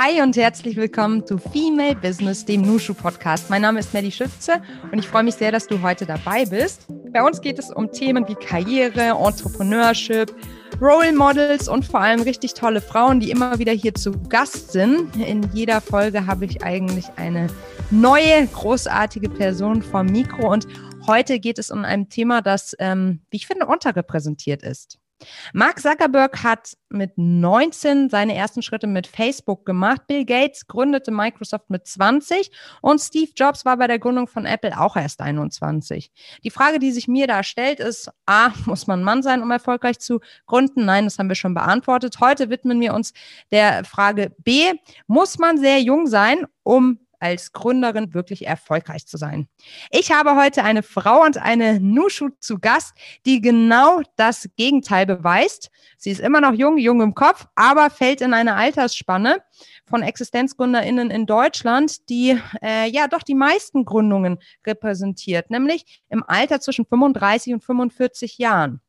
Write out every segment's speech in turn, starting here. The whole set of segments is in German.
Hi und herzlich willkommen zu Female Business, dem Nushu Podcast. Mein Name ist Melly Schütze und ich freue mich sehr, dass du heute dabei bist. Bei uns geht es um Themen wie Karriere, Entrepreneurship, Role Models und vor allem richtig tolle Frauen, die immer wieder hier zu Gast sind. In jeder Folge habe ich eigentlich eine neue, großartige Person vom Mikro und heute geht es um ein Thema, das, ähm, wie ich finde, unterrepräsentiert ist. Mark Zuckerberg hat mit 19 seine ersten Schritte mit Facebook gemacht. Bill Gates gründete Microsoft mit 20 und Steve Jobs war bei der Gründung von Apple auch erst 21. Die Frage, die sich mir da stellt, ist, a, muss man Mann sein, um erfolgreich zu gründen? Nein, das haben wir schon beantwortet. Heute widmen wir uns der Frage B, muss man sehr jung sein, um als Gründerin wirklich erfolgreich zu sein. Ich habe heute eine Frau und eine Nushu zu Gast, die genau das Gegenteil beweist. Sie ist immer noch jung, jung im Kopf, aber fällt in eine Altersspanne von ExistenzgründerInnen in Deutschland, die äh, ja doch die meisten Gründungen repräsentiert, nämlich im Alter zwischen 35 und 45 Jahren.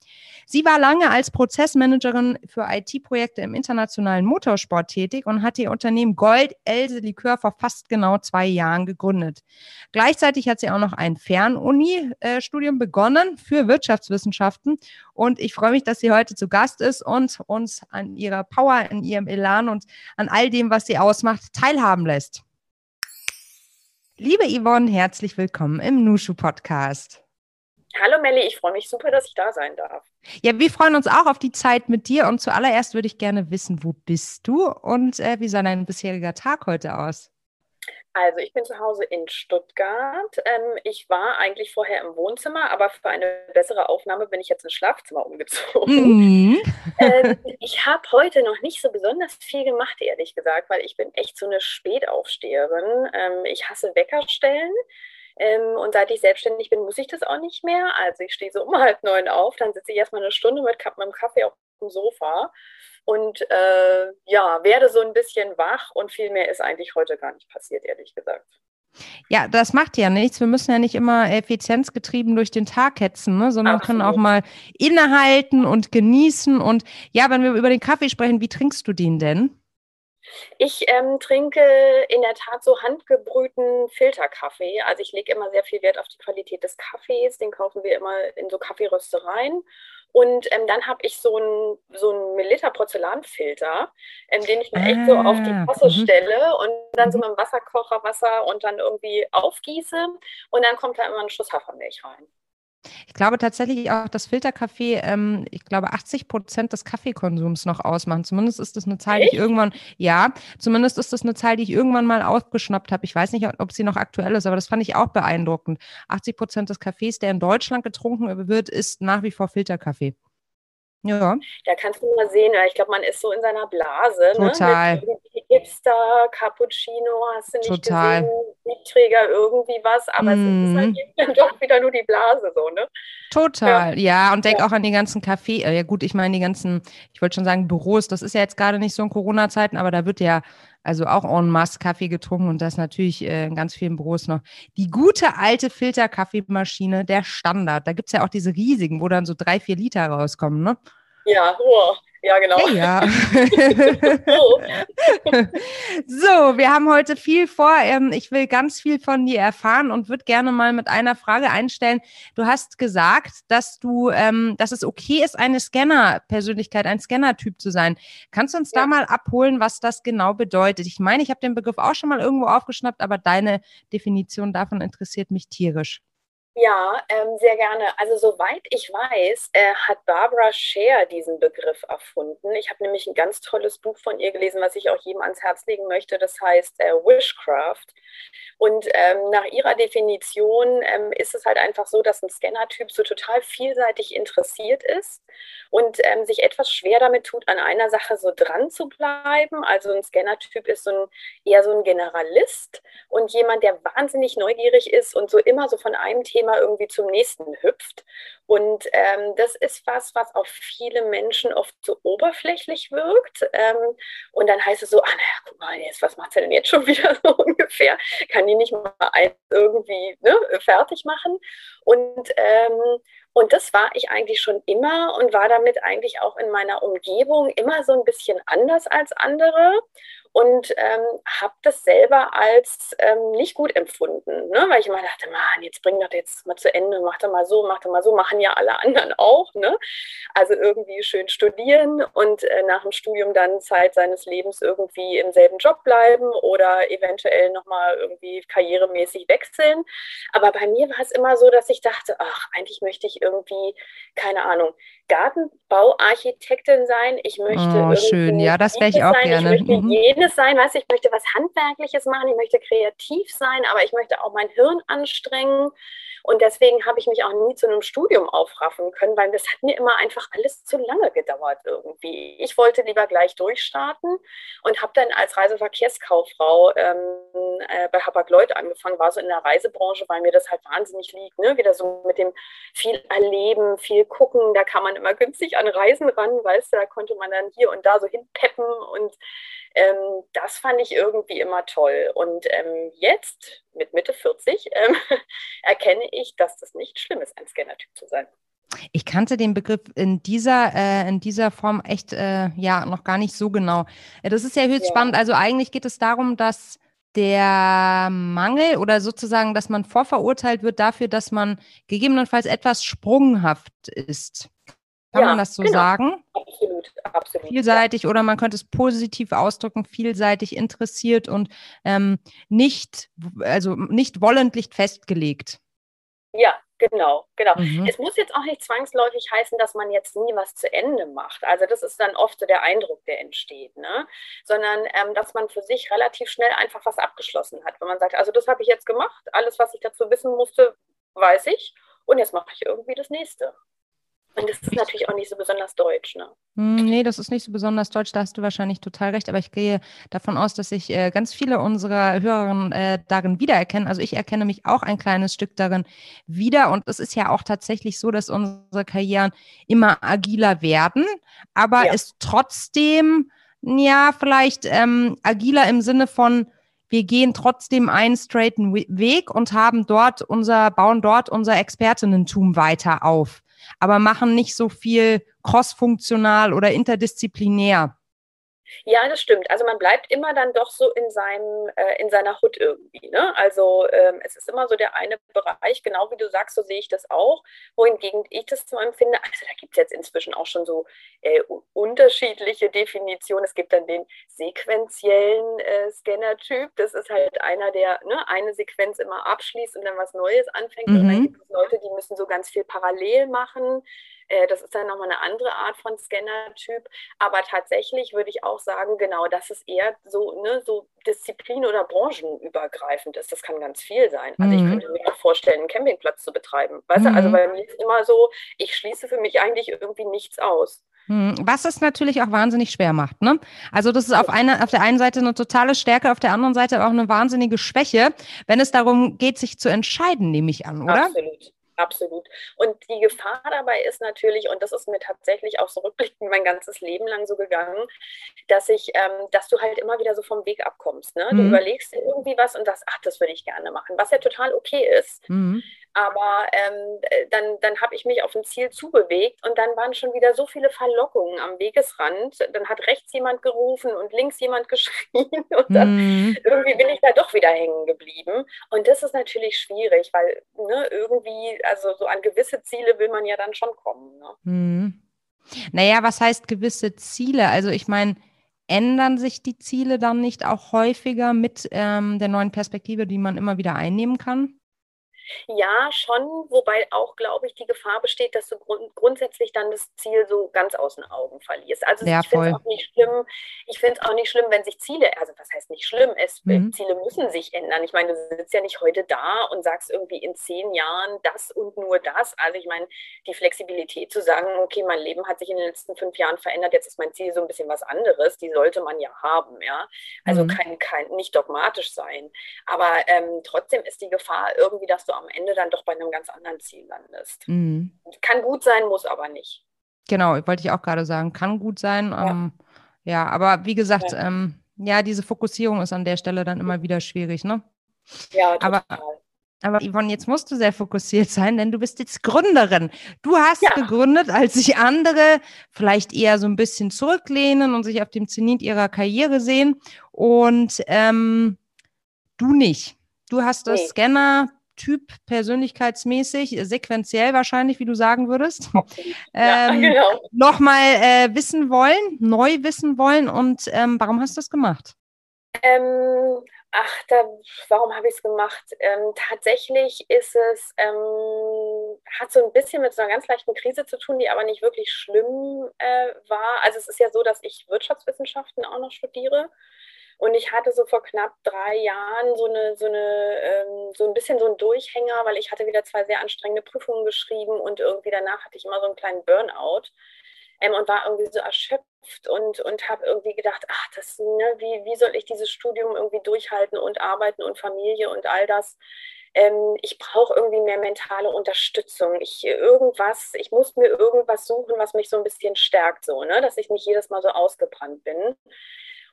Sie war lange als Prozessmanagerin für IT-Projekte im internationalen Motorsport tätig und hat ihr Unternehmen Gold Else Likör vor fast genau zwei Jahren gegründet. Gleichzeitig hat sie auch noch ein Fernuni-Studium begonnen für Wirtschaftswissenschaften und ich freue mich, dass sie heute zu Gast ist und uns an ihrer Power, in ihrem Elan und an all dem, was sie ausmacht, teilhaben lässt. Liebe Yvonne, herzlich willkommen im Nushu Podcast. Hallo Melli, ich freue mich super, dass ich da sein darf. Ja, wir freuen uns auch auf die Zeit mit dir und zuallererst würde ich gerne wissen, wo bist du und äh, wie sah dein bisheriger Tag heute aus? Also ich bin zu Hause in Stuttgart. Ähm, ich war eigentlich vorher im Wohnzimmer, aber für eine bessere Aufnahme bin ich jetzt ins Schlafzimmer umgezogen. Mhm. ähm, ich habe heute noch nicht so besonders viel gemacht, ehrlich gesagt, weil ich bin echt so eine Spätaufsteherin. Ähm, ich hasse Weckerstellen. Ähm, und seit ich selbstständig bin, muss ich das auch nicht mehr. Also ich stehe so um halb neun auf, dann sitze ich erstmal eine Stunde mit meinem Kaffee auf dem Sofa und äh, ja, werde so ein bisschen wach und viel mehr ist eigentlich heute gar nicht passiert, ehrlich gesagt. Ja, das macht ja nichts. Wir müssen ja nicht immer effizienzgetrieben durch den Tag hetzen, ne? sondern Absolut. können auch mal innehalten und genießen. Und ja, wenn wir über den Kaffee sprechen, wie trinkst du den denn? Ich ähm, trinke in der Tat so handgebrühten Filterkaffee. Also ich lege immer sehr viel Wert auf die Qualität des Kaffees. Den kaufen wir immer in so Kaffeeröstereien. Und ähm, dann habe ich so einen so einen Milliliter Porzellanfilter, ähm, den ich mir echt so auf die Tasse ah, stelle und dann so mhm. mit dem Wasserkocher Wasser und dann irgendwie aufgieße. Und dann kommt da immer ein Schuss Hafermilch rein. Ich glaube tatsächlich auch, dass Filterkaffee, ähm, ich glaube, 80 Prozent des Kaffeekonsums noch ausmachen. Zumindest ist das eine Zahl, Echt? die ich irgendwann, ja, zumindest ist das eine Zahl, die ich irgendwann mal aufgeschnappt habe. Ich weiß nicht, ob sie noch aktuell ist, aber das fand ich auch beeindruckend. 80 Prozent des Kaffees, der in Deutschland getrunken wird, ist nach wie vor Filterkaffee. Ja. Da kannst du mal sehen, ich glaube, man ist so in seiner Blase. Ne? Total. Ne? Hipster, Cappuccino, hast du nicht Total. gesehen, Siebträger, irgendwie was, aber mm. es ist halt mhm. dann doch wieder nur die Blase so, ne? Total, ja, ja und denk ja. auch an die ganzen Café, äh, ja gut, ich meine die ganzen, ich wollte schon sagen Büros, das ist ja jetzt gerade nicht so in Corona-Zeiten, aber da wird ja also auch en masse Kaffee getrunken und das natürlich äh, in ganz vielen Büros noch. Die gute alte Filterkaffeemaschine, der Standard, da gibt es ja auch diese riesigen, wo dann so drei, vier Liter rauskommen, ne? Ja, wow. Ja, genau. Ja, ja. so, wir haben heute viel vor. Ähm, ich will ganz viel von dir erfahren und würde gerne mal mit einer Frage einstellen. Du hast gesagt, dass du, ähm, dass es okay ist, eine Scanner-Persönlichkeit, ein Scanner-Typ zu sein. Kannst du uns ja. da mal abholen, was das genau bedeutet? Ich meine, ich habe den Begriff auch schon mal irgendwo aufgeschnappt, aber deine Definition davon interessiert mich tierisch. Ja, ähm, sehr gerne. Also soweit ich weiß, äh, hat Barbara Scher diesen Begriff erfunden. Ich habe nämlich ein ganz tolles Buch von ihr gelesen, was ich auch jedem ans Herz legen möchte. Das heißt äh, Wishcraft. Und ähm, nach ihrer Definition ähm, ist es halt einfach so, dass ein Scanner-Typ so total vielseitig interessiert ist und ähm, sich etwas schwer damit tut, an einer Sache so dran zu bleiben. Also ein Scanner-Typ ist so ein, eher so ein Generalist und jemand, der wahnsinnig neugierig ist und so immer so von einem Thema irgendwie zum nächsten hüpft. Und ähm, das ist was, was auf viele Menschen oft so oberflächlich wirkt. Ähm, und dann heißt es so, ah, naja, guck mal, jetzt, was macht sie denn jetzt schon wieder so ungefähr? Kann die nicht mal irgendwie ne, fertig machen? Und ähm, und das war ich eigentlich schon immer und war damit eigentlich auch in meiner Umgebung immer so ein bisschen anders als andere. Und ähm, habe das selber als ähm, nicht gut empfunden, ne? weil ich immer dachte, Mann, jetzt bring das jetzt mal zu Ende, mach doch mal so, mach doch mal so, machen ja alle anderen auch. Ne? Also irgendwie schön studieren und äh, nach dem Studium dann Zeit seines Lebens irgendwie im selben Job bleiben oder eventuell nochmal irgendwie karrieremäßig wechseln. Aber bei mir war es immer so, dass ich dachte, ach, eigentlich möchte ich irgendwie, keine Ahnung, Gartenbauarchitektin sein. Ich möchte oh, schön, ja, das wäre ich auch sein. gerne. Ich möchte mhm. Jenes sein, weißt du, ich möchte was Handwerkliches machen, ich möchte kreativ sein, aber ich möchte auch mein Hirn anstrengen. Und deswegen habe ich mich auch nie zu einem Studium aufraffen können, weil das hat mir immer einfach alles zu lange gedauert irgendwie. Ich wollte lieber gleich durchstarten und habe dann als Reiseverkehrskauffrau ähm, äh, bei Hapag-Lloyd angefangen, war so in der Reisebranche, weil mir das halt wahnsinnig liegt. Ne? Wieder so mit dem viel erleben, viel gucken, da kann man immer günstig an Reisen ran, weißt du, da konnte man dann hier und da so hinpeppen und ähm, das fand ich irgendwie immer toll. Und ähm, jetzt, mit Mitte 40, ähm, erkenne ich, dass das nicht schlimm ist, ein Scanner-Typ zu sein. Ich kannte den Begriff in dieser, äh, in dieser Form echt äh, ja noch gar nicht so genau. Das ist ja höchst ja. spannend. Also eigentlich geht es darum, dass der Mangel oder sozusagen, dass man vorverurteilt wird dafür, dass man gegebenenfalls etwas sprunghaft ist. Kann ja, man das so genau. sagen? Absolut, absolut. Vielseitig ja. oder man könnte es positiv ausdrücken, vielseitig interessiert und ähm, nicht, also nicht wollentlich festgelegt. Ja, genau, genau. Mhm. Es muss jetzt auch nicht zwangsläufig heißen, dass man jetzt nie was zu Ende macht. Also das ist dann oft so der Eindruck, der entsteht, ne? Sondern ähm, dass man für sich relativ schnell einfach was abgeschlossen hat. Wenn man sagt, also das habe ich jetzt gemacht, alles, was ich dazu wissen musste, weiß ich und jetzt mache ich irgendwie das nächste. Und das ist natürlich auch nicht so besonders deutsch, ne? Hm, nee, das ist nicht so besonders deutsch, da hast du wahrscheinlich total recht. Aber ich gehe davon aus, dass sich äh, ganz viele unserer Hörerinnen äh, darin wiedererkennen. Also ich erkenne mich auch ein kleines Stück darin wieder. Und es ist ja auch tatsächlich so, dass unsere Karrieren immer agiler werden, aber ja. es trotzdem, ja, vielleicht ähm, agiler im Sinne von, wir gehen trotzdem einen straighten Weg und haben dort unser, bauen dort unser Expertinnentum weiter auf aber machen nicht so viel crossfunktional oder interdisziplinär. Ja, das stimmt. Also man bleibt immer dann doch so in seinem, äh, in seiner Hut irgendwie. Ne? Also ähm, es ist immer so der eine Bereich, genau wie du sagst, so sehe ich das auch. Wohingegen ich das so empfinde, also da gibt es jetzt inzwischen auch schon so äh, unterschiedliche Definitionen. Es gibt dann den sequenziellen äh, Scanner-Typ. Das ist halt einer, der ne, eine Sequenz immer abschließt und dann was Neues anfängt. Mhm. Und dann mhm. gibt es Leute, die müssen so ganz viel parallel machen. Äh, das ist dann nochmal eine andere Art von Scanner-Typ. Aber tatsächlich würde ich auch sagen, genau, dass es eher so, ne, so disziplin- oder branchenübergreifend ist. Das kann ganz viel sein. Also mhm. ich könnte mir auch vorstellen, einen Campingplatz zu betreiben. Weißt mhm. du, also mhm. bei mir ist immer so, ich schließe für mich eigentlich irgendwie nichts aus. Mhm. Was es natürlich auch wahnsinnig schwer macht. Ne? Also das ist auf, eine, auf der einen Seite eine totale Stärke, auf der anderen Seite auch eine wahnsinnige Schwäche, wenn es darum geht, sich zu entscheiden, nehme ich an, oder? Absolut. Absolut. Und die Gefahr dabei ist natürlich, und das ist mir tatsächlich auch so rückblickend mein ganzes Leben lang so gegangen, dass ich, ähm, dass du halt immer wieder so vom Weg abkommst. Ne? Du mhm. überlegst dir irgendwie was und sagst, ach, das würde ich gerne machen, was ja total okay ist. Mhm. Aber ähm, äh, dann, dann habe ich mich auf ein Ziel zubewegt und dann waren schon wieder so viele Verlockungen am Wegesrand. Dann hat rechts jemand gerufen und links jemand geschrien und dann mhm. irgendwie bin ich da doch wieder hängen geblieben. Und das ist natürlich schwierig, weil ne, irgendwie, also so an gewisse Ziele will man ja dann schon kommen. Ne? Mhm. Naja, was heißt gewisse Ziele? Also ich meine, ändern sich die Ziele dann nicht auch häufiger mit ähm, der neuen Perspektive, die man immer wieder einnehmen kann? Ja, schon, wobei auch, glaube ich, die Gefahr besteht, dass du grund grundsätzlich dann das Ziel so ganz aus den Augen verlierst. Also ja, ich finde es auch nicht schlimm, ich finde es auch nicht schlimm, wenn sich Ziele, also was heißt nicht schlimm, es, äh, mhm. Ziele müssen sich ändern. Ich meine, du sitzt ja nicht heute da und sagst irgendwie in zehn Jahren das und nur das. Also ich meine, die Flexibilität zu sagen, okay, mein Leben hat sich in den letzten fünf Jahren verändert, jetzt ist mein Ziel so ein bisschen was anderes, die sollte man ja haben, ja. Also mhm. kein, kein, nicht dogmatisch sein. Aber ähm, trotzdem ist die Gefahr irgendwie, dass du am Ende dann doch bei einem ganz anderen Ziel landest. Mhm. Kann gut sein, muss aber nicht. Genau, wollte ich auch gerade sagen, kann gut sein. Ja, ähm, ja aber wie gesagt, ja. Ähm, ja. diese Fokussierung ist an der Stelle dann immer wieder schwierig, ne? Ja, total. Aber Aber Yvonne, jetzt musst du sehr fokussiert sein, denn du bist jetzt Gründerin. Du hast ja. gegründet, als sich andere vielleicht eher so ein bisschen zurücklehnen und sich auf dem Zenit ihrer Karriere sehen. Und ähm, du nicht. Du hast das nee. Scanner Typ persönlichkeitsmäßig, sequenziell wahrscheinlich, wie du sagen würdest, ja, ähm, genau. nochmal äh, wissen wollen, neu wissen wollen. Und ähm, warum hast du das gemacht? Ähm, ach, da, warum habe ich es gemacht? Ähm, tatsächlich ist es, ähm, hat so ein bisschen mit so einer ganz leichten Krise zu tun, die aber nicht wirklich schlimm äh, war. Also es ist ja so, dass ich Wirtschaftswissenschaften auch noch studiere. Und ich hatte so vor knapp drei Jahren so eine, so eine, ähm, so ein bisschen so einen Durchhänger, weil ich hatte wieder zwei sehr anstrengende Prüfungen geschrieben und irgendwie danach hatte ich immer so einen kleinen Burnout ähm, und war irgendwie so erschöpft und, und habe irgendwie gedacht, ach, das, ne, wie, wie soll ich dieses Studium irgendwie durchhalten und arbeiten und Familie und all das. Ähm, ich brauche irgendwie mehr mentale Unterstützung. Ich irgendwas, ich muss mir irgendwas suchen, was mich so ein bisschen stärkt, so, ne, dass ich nicht jedes Mal so ausgebrannt bin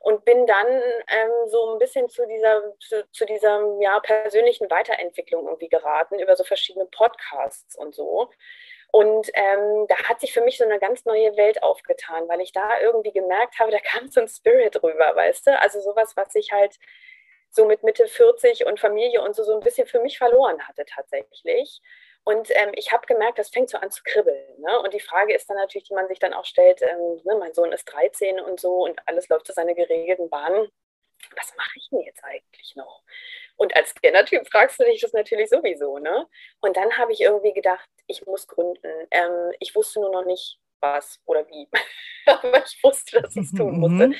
und bin dann ähm, so ein bisschen zu dieser, zu, zu, dieser ja, persönlichen Weiterentwicklung irgendwie geraten über so verschiedene Podcasts und so. Und ähm, da hat sich für mich so eine ganz neue Welt aufgetan, weil ich da irgendwie gemerkt habe, da kam so ein Spirit rüber, weißt du? Also sowas, was ich halt so mit Mitte 40 und Familie und so, so ein bisschen für mich verloren hatte tatsächlich. Und ähm, ich habe gemerkt, das fängt so an zu kribbeln. Ne? Und die Frage ist dann natürlich, die man sich dann auch stellt, ähm, ne, mein Sohn ist 13 und so und alles läuft zu seine geregelten Bahnen. Was mache ich denn jetzt eigentlich noch? Und als Scanner-Typ fragst du dich das natürlich sowieso. Ne? Und dann habe ich irgendwie gedacht, ich muss gründen. Ähm, ich wusste nur noch nicht, was oder wie. Aber ich wusste, dass ich es tun musste. Mhm.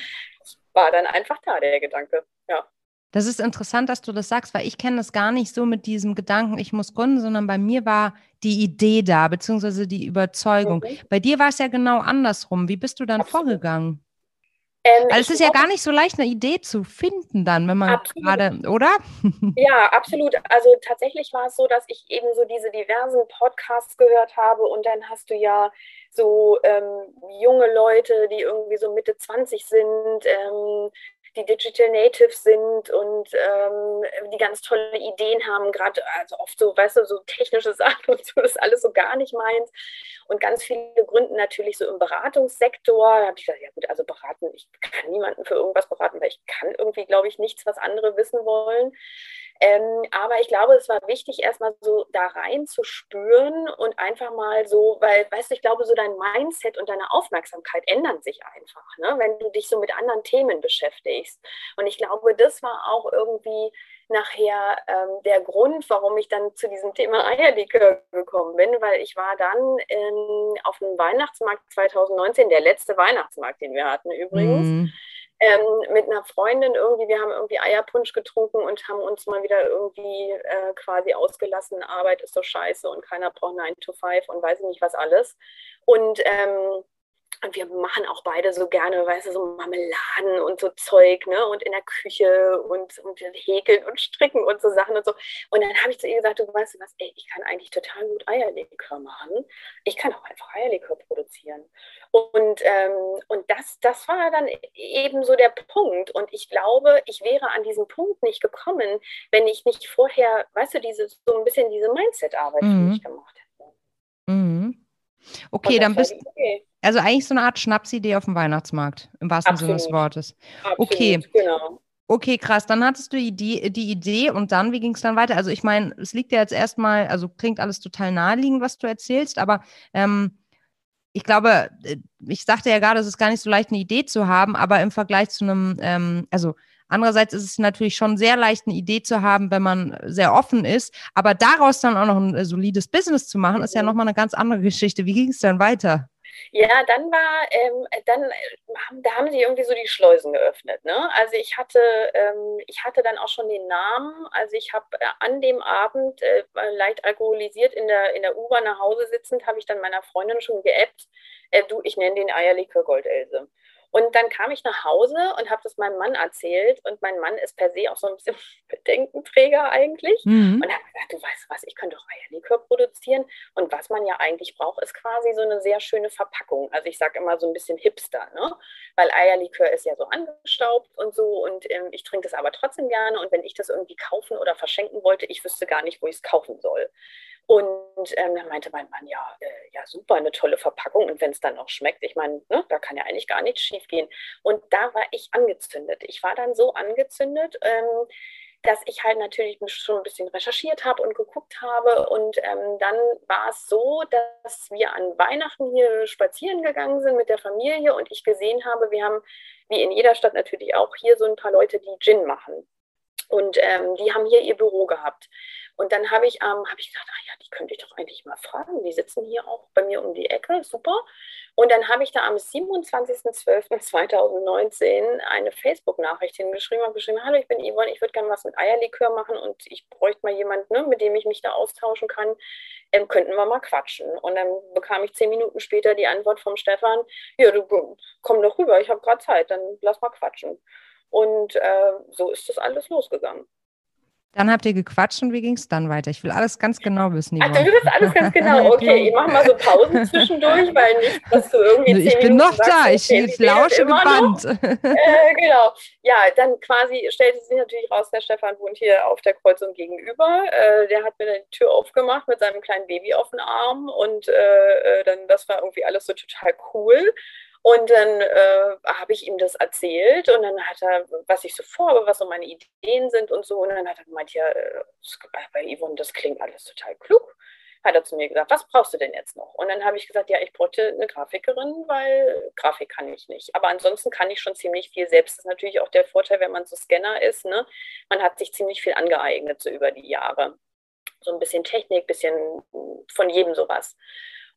War dann einfach da, der Gedanke. Ja. Das ist interessant, dass du das sagst, weil ich kenne das gar nicht so mit diesem Gedanken, ich muss gründen, sondern bei mir war die Idee da, beziehungsweise die Überzeugung. Okay. Bei dir war es ja genau andersrum. Wie bist du dann Absolut. vorgegangen? Ähm, also es ist ja gar nicht so leicht, eine Idee zu finden dann, wenn man gerade, oder? Ja, absolut. Also tatsächlich war es so, dass ich eben so diese diversen Podcasts gehört habe und dann hast du ja so ähm, junge Leute, die irgendwie so Mitte 20 sind, ähm, die Digital Natives sind und ähm, die ganz tolle Ideen haben, gerade also oft so, weißt du, so technische Sachen und so, das alles so gar nicht meins. Und ganz viele gründen natürlich so im Beratungssektor. Da habe ich gesagt, ja gut, also beraten, ich kann niemanden für irgendwas beraten, weil ich kann irgendwie, glaube ich, nichts, was andere wissen wollen. Ähm, aber ich glaube, es war wichtig, erstmal so da rein zu spüren und einfach mal so, weil, weißt du, ich glaube, so dein Mindset und deine Aufmerksamkeit ändern sich einfach, ne? wenn du dich so mit anderen Themen beschäftigst. Und ich glaube, das war auch irgendwie nachher ähm, der Grund, warum ich dann zu diesem Thema Eierlikör gekommen bin, weil ich war dann ähm, auf dem Weihnachtsmarkt 2019, der letzte Weihnachtsmarkt, den wir hatten übrigens. Mm ähm, mit einer Freundin irgendwie, wir haben irgendwie Eierpunsch getrunken und haben uns mal wieder irgendwie äh, quasi ausgelassen, Arbeit ist so scheiße und keiner braucht 9 to 5 und weiß ich nicht was alles. Und ähm, und wir machen auch beide so gerne, weißt du, so Marmeladen und so Zeug, ne? Und in der Küche und, und häkeln und stricken und so Sachen und so. Und dann habe ich zu ihr gesagt, du weißt du was, ey, ich kann eigentlich total gut Eierlikör machen. Ich kann auch einfach Eierlikör produzieren. Und, ähm, und das, das war dann eben so der Punkt. Und ich glaube, ich wäre an diesen Punkt nicht gekommen, wenn ich nicht vorher, weißt du, diese, so ein bisschen diese Mindset-Arbeit mhm. für mich gemacht hätte. Mhm. Okay, dann bist du. Okay. Also eigentlich so eine Art Schnapsidee auf dem Weihnachtsmarkt, im wahrsten Absolut. Sinne des Wortes. Absolut, okay. Genau. Okay, krass. Dann hattest du die, die Idee und dann, wie ging es dann weiter? Also ich meine, es liegt ja jetzt erstmal, also klingt alles total naheliegend, was du erzählst, aber ähm, ich glaube, äh, ich sagte ja gerade, es ist gar nicht so leicht, eine Idee zu haben, aber im Vergleich zu einem, ähm, also andererseits ist es natürlich schon sehr leicht, eine Idee zu haben, wenn man sehr offen ist, aber daraus dann auch noch ein äh, solides Business zu machen, ist ja mhm. nochmal eine ganz andere Geschichte. Wie ging es dann weiter? Ja, dann war, ähm, dann, da haben sie irgendwie so die Schleusen geöffnet. Ne? Also ich hatte, ähm, ich hatte dann auch schon den Namen. Also ich habe äh, an dem Abend äh, leicht alkoholisiert in der, in der U-Bahn nach Hause sitzend, habe ich dann meiner Freundin schon geappt, äh, du, ich nenne den Eierlikör Goldelse. Und dann kam ich nach Hause und habe das meinem Mann erzählt. Und mein Mann ist per se auch so ein bisschen Bedenkenträger eigentlich. Mhm. Und hat gesagt, du weißt was, ich könnte doch Eierlikör produzieren. Und was man ja eigentlich braucht, ist quasi so eine sehr schöne Verpackung. Also ich sage immer so ein bisschen hipster, ne? weil Eierlikör ist ja so angestaubt und so. Und ähm, ich trinke das aber trotzdem gerne. Und wenn ich das irgendwie kaufen oder verschenken wollte, ich wüsste gar nicht, wo ich es kaufen soll. Und ähm, dann meinte mein Mann, ja, äh, ja, super, eine tolle Verpackung. Und wenn es dann noch schmeckt, ich meine, ne, da kann ja eigentlich gar nichts schief gehen. Und da war ich angezündet. Ich war dann so angezündet, ähm, dass ich halt natürlich schon ein bisschen recherchiert habe und geguckt habe. Und ähm, dann war es so, dass wir an Weihnachten hier spazieren gegangen sind mit der Familie und ich gesehen habe, wir haben, wie in jeder Stadt natürlich auch, hier so ein paar Leute, die Gin machen. Und ähm, die haben hier ihr Büro gehabt. Und dann habe ich, ähm, hab ich gedacht, ach ja, die könnte ich doch eigentlich mal fragen. Die sitzen hier auch bei mir um die Ecke, super. Und dann habe ich da am 27.12.2019 eine Facebook-Nachricht hingeschrieben und geschrieben, hallo, ich bin Yvonne, ich würde gerne was mit Eierlikör machen und ich bräuchte mal jemanden, ne, mit dem ich mich da austauschen kann. Ähm, könnten wir mal quatschen. Und dann bekam ich zehn Minuten später die Antwort vom Stefan, ja, du komm doch rüber, ich habe gerade Zeit, dann lass mal quatschen. Und äh, so ist das alles losgegangen. Dann habt ihr gequatscht und wie ging es dann weiter? Ich will alles ganz genau wissen. Ach, du willst alles ganz genau. Okay, ich mache mal so Pausen zwischendurch, weil nicht, dass du irgendwie. Also ich bin noch sagst, da, ich, okay, ich lausche gebannt. Äh, genau. Ja, dann quasi stellte sich natürlich raus, der Stefan wohnt hier auf der Kreuzung gegenüber. Äh, der hat mir dann die Tür aufgemacht mit seinem kleinen Baby auf dem Arm und äh, äh dann, das war irgendwie alles so total cool. Und dann äh, habe ich ihm das erzählt und dann hat er, was ich so vorhabe, was so meine Ideen sind und so. Und dann hat er gemeint, ja, äh, bei Yvonne, das klingt alles total klug. Hat er zu mir gesagt, was brauchst du denn jetzt noch? Und dann habe ich gesagt, ja, ich bräuchte eine Grafikerin, weil Grafik kann ich nicht. Aber ansonsten kann ich schon ziemlich viel selbst. Das ist natürlich auch der Vorteil, wenn man so Scanner ist. Ne? Man hat sich ziemlich viel angeeignet so über die Jahre. So ein bisschen Technik, bisschen von jedem sowas.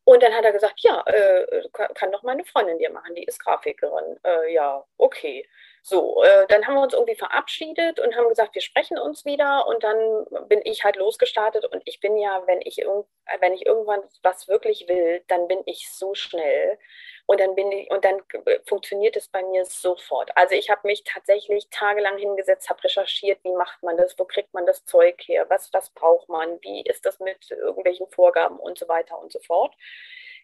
Und dann hat er gesagt, ja, äh, kann doch meine Freundin dir machen, die ist Grafikerin. Äh, ja, okay. So, äh, dann haben wir uns irgendwie verabschiedet und haben gesagt, wir sprechen uns wieder. Und dann bin ich halt losgestartet. Und ich bin ja, wenn ich, wenn ich irgendwann was wirklich will, dann bin ich so schnell. Und dann bin ich, und dann funktioniert es bei mir sofort. Also ich habe mich tatsächlich tagelang hingesetzt, habe recherchiert, wie macht man das, wo kriegt man das Zeug her, was, was braucht man, wie ist das mit irgendwelchen Vorgaben und so weiter und so fort.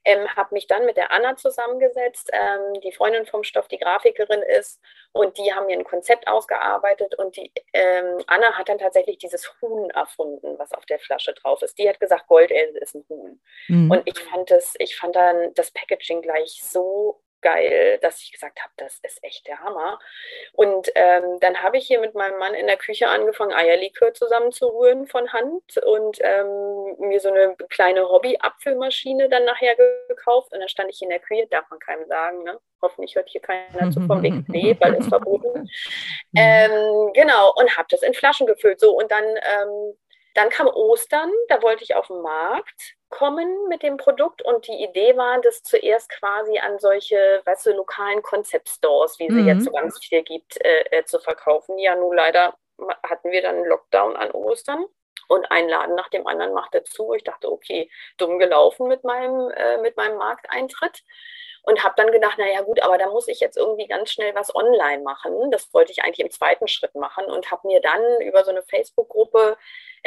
Ähm, habe mich dann mit der Anna zusammengesetzt, ähm, die Freundin vom Stoff, die Grafikerin ist, und die haben mir ein Konzept ausgearbeitet und die ähm, Anna hat dann tatsächlich dieses Huhn erfunden, was auf der Flasche drauf ist. Die hat gesagt, Goldelse ist ein Huhn. Mhm. Und ich fand das, ich fand dann das Packaging gleich so geil, dass ich gesagt habe, das ist echt der Hammer. Und ähm, dann habe ich hier mit meinem Mann in der Küche angefangen, Eierlikör zusammenzurühren von Hand und ähm, mir so eine kleine Hobby-Apfelmaschine dann nachher gekauft. Und dann stand ich in der Küche, darf man keinem sagen, ne? Hoffentlich hört hier keiner zu vom Weg. Nee, weil es verboten. Ähm, genau, und habe das in Flaschen gefüllt. So, und dann, ähm, dann kam Ostern, da wollte ich auf den Markt kommen mit dem Produkt und die Idee war, das zuerst quasi an solche, weißt du, lokalen Concept Stores, wie sie mhm. jetzt so ganz viel gibt, äh, äh, zu verkaufen. Ja, nun leider hatten wir dann einen Lockdown an Ostern und ein Laden nach dem anderen machte zu. Ich dachte, okay, dumm gelaufen mit meinem, äh, mit meinem Markteintritt und habe dann gedacht, naja gut, aber da muss ich jetzt irgendwie ganz schnell was online machen. Das wollte ich eigentlich im zweiten Schritt machen und habe mir dann über so eine Facebook-Gruppe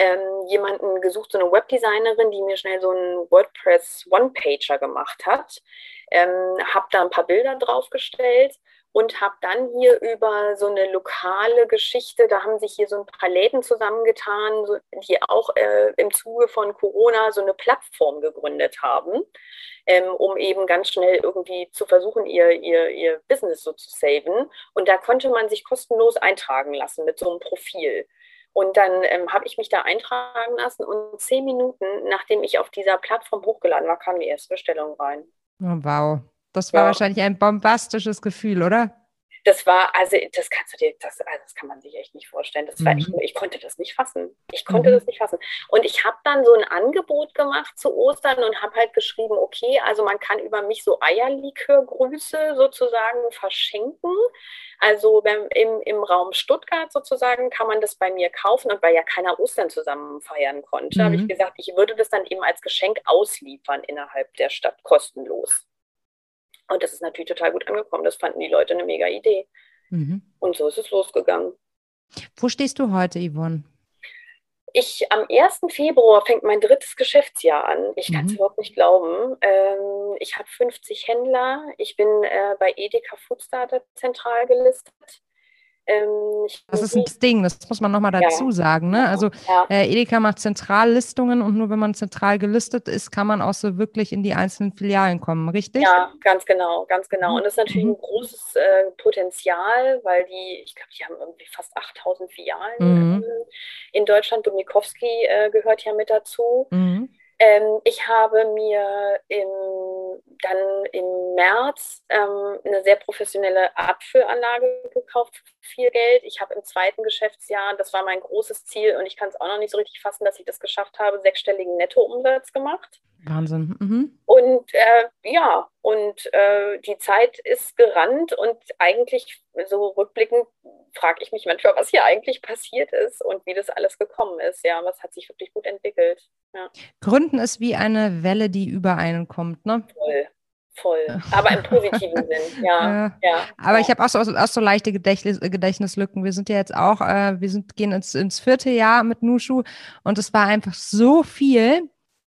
ähm, jemanden gesucht, so eine Webdesignerin, die mir schnell so einen WordPress One-Pager gemacht hat. Ähm, habe da ein paar Bilder draufgestellt und habe dann hier über so eine lokale Geschichte, da haben sich hier so ein paar Läden zusammengetan, so, die auch äh, im Zuge von Corona so eine Plattform gegründet haben, ähm, um eben ganz schnell irgendwie zu versuchen, ihr, ihr, ihr Business so zu saven. Und da konnte man sich kostenlos eintragen lassen mit so einem Profil. Und dann ähm, habe ich mich da eintragen lassen und zehn Minuten, nachdem ich auf dieser Plattform hochgeladen war, kam die erste Bestellung rein. Oh, wow. Das war ja. wahrscheinlich ein bombastisches Gefühl, oder? Das war, also das kannst du dir, das, also das kann man sich echt nicht vorstellen. Das war, mhm. ich, ich konnte das nicht fassen. Ich konnte mhm. das nicht fassen. Und ich habe dann so ein Angebot gemacht zu Ostern und habe halt geschrieben, okay, also man kann über mich so Eierlikörgrüße sozusagen verschenken. Also beim, im, im Raum Stuttgart sozusagen kann man das bei mir kaufen und weil ja keiner Ostern zusammen feiern konnte, mhm. habe ich gesagt, ich würde das dann eben als Geschenk ausliefern innerhalb der Stadt kostenlos. Und das ist natürlich total gut angekommen. Das fanden die Leute eine mega Idee. Mhm. Und so ist es losgegangen. Wo stehst du heute, Yvonne? Ich, am 1. Februar fängt mein drittes Geschäftsjahr an. Ich kann es mhm. überhaupt nicht glauben. Ähm, ich habe 50 Händler. Ich bin äh, bei Edeka Foodstarter zentral gelistet. Ähm, das ist ein Ding, das muss man nochmal dazu ja. sagen. Ne? Also ja. äh, Edeka macht Zentrallistungen und nur wenn man zentral gelistet ist, kann man auch so wirklich in die einzelnen Filialen kommen, richtig? Ja, ganz genau, ganz genau. Und das ist natürlich mhm. ein großes äh, Potenzial, weil die, ich glaube, die haben irgendwie fast 8000 Filialen mhm. in Deutschland. Domikowski äh, gehört ja mit dazu. Mhm. Ähm, ich habe mir im, dann im März ähm, eine sehr professionelle Abfüllanlage gekauft viel Geld. Ich habe im zweiten Geschäftsjahr, das war mein großes Ziel und ich kann es auch noch nicht so richtig fassen, dass ich das geschafft habe, sechsstelligen Nettoumsatz gemacht. Wahnsinn. Mhm. Und äh, ja, und äh, die Zeit ist gerannt und eigentlich so rückblickend frage ich mich manchmal, was hier eigentlich passiert ist und wie das alles gekommen ist. Ja, was hat sich wirklich gut entwickelt. Ja. Gründen ist wie eine Welle, die über einen kommt, ne? Voll. Voll, aber im positiven Sinn, ja. ja aber ja. ich habe auch so, auch so leichte Gedächtnis, Gedächtnislücken. Wir sind ja jetzt auch, äh, wir sind, gehen ins, ins vierte Jahr mit Nushu und es war einfach so viel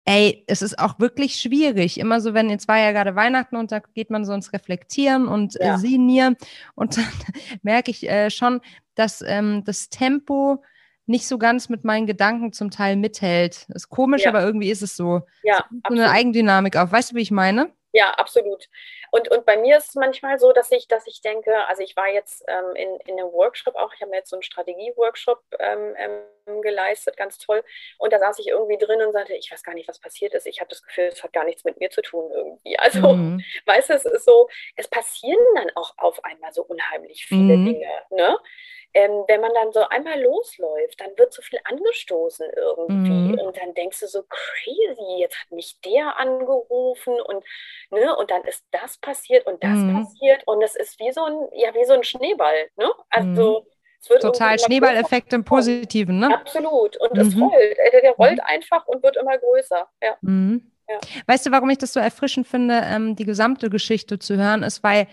ey, es ist auch wirklich schwierig. Immer so, wenn jetzt war ja gerade Weihnachten und da geht man so ins Reflektieren und äh, ja. äh, Sinnieren und dann merke ich äh, schon, dass ähm, das Tempo nicht so ganz mit meinen Gedanken zum Teil mithält. Ist komisch, ja. aber irgendwie ist es so. Ja, so eine Eigendynamik auf. Weißt du, wie ich meine? Ja, absolut. Und, und bei mir ist es manchmal so, dass ich, dass ich denke, also ich war jetzt ähm, in, in einem Workshop auch, ich habe mir jetzt so einen Strategie-Workshop ähm, ähm, geleistet, ganz toll. Und da saß ich irgendwie drin und sagte, ich weiß gar nicht, was passiert ist. Ich habe das Gefühl, es hat gar nichts mit mir zu tun irgendwie. Also, mhm. weißt du, es ist so, es passieren dann auch auf einmal so unheimlich viele mhm. Dinge. Ne? Ähm, wenn man dann so einmal losläuft, dann wird so viel angestoßen irgendwie. Mhm. Und dann denkst du so, crazy, jetzt hat mich der angerufen und, ne, und dann ist das passiert und das mhm. passiert. Und es ist wie so ein, ja, wie so ein Schneeball, ne? Also mhm. es wird Total Schneeballeffekt im Positiven, ne? Absolut. Und es mhm. rollt. Der, der rollt mhm. einfach und wird immer größer. Ja. Ja. Weißt du, warum ich das so erfrischend finde, ähm, die gesamte Geschichte zu hören, ist, weil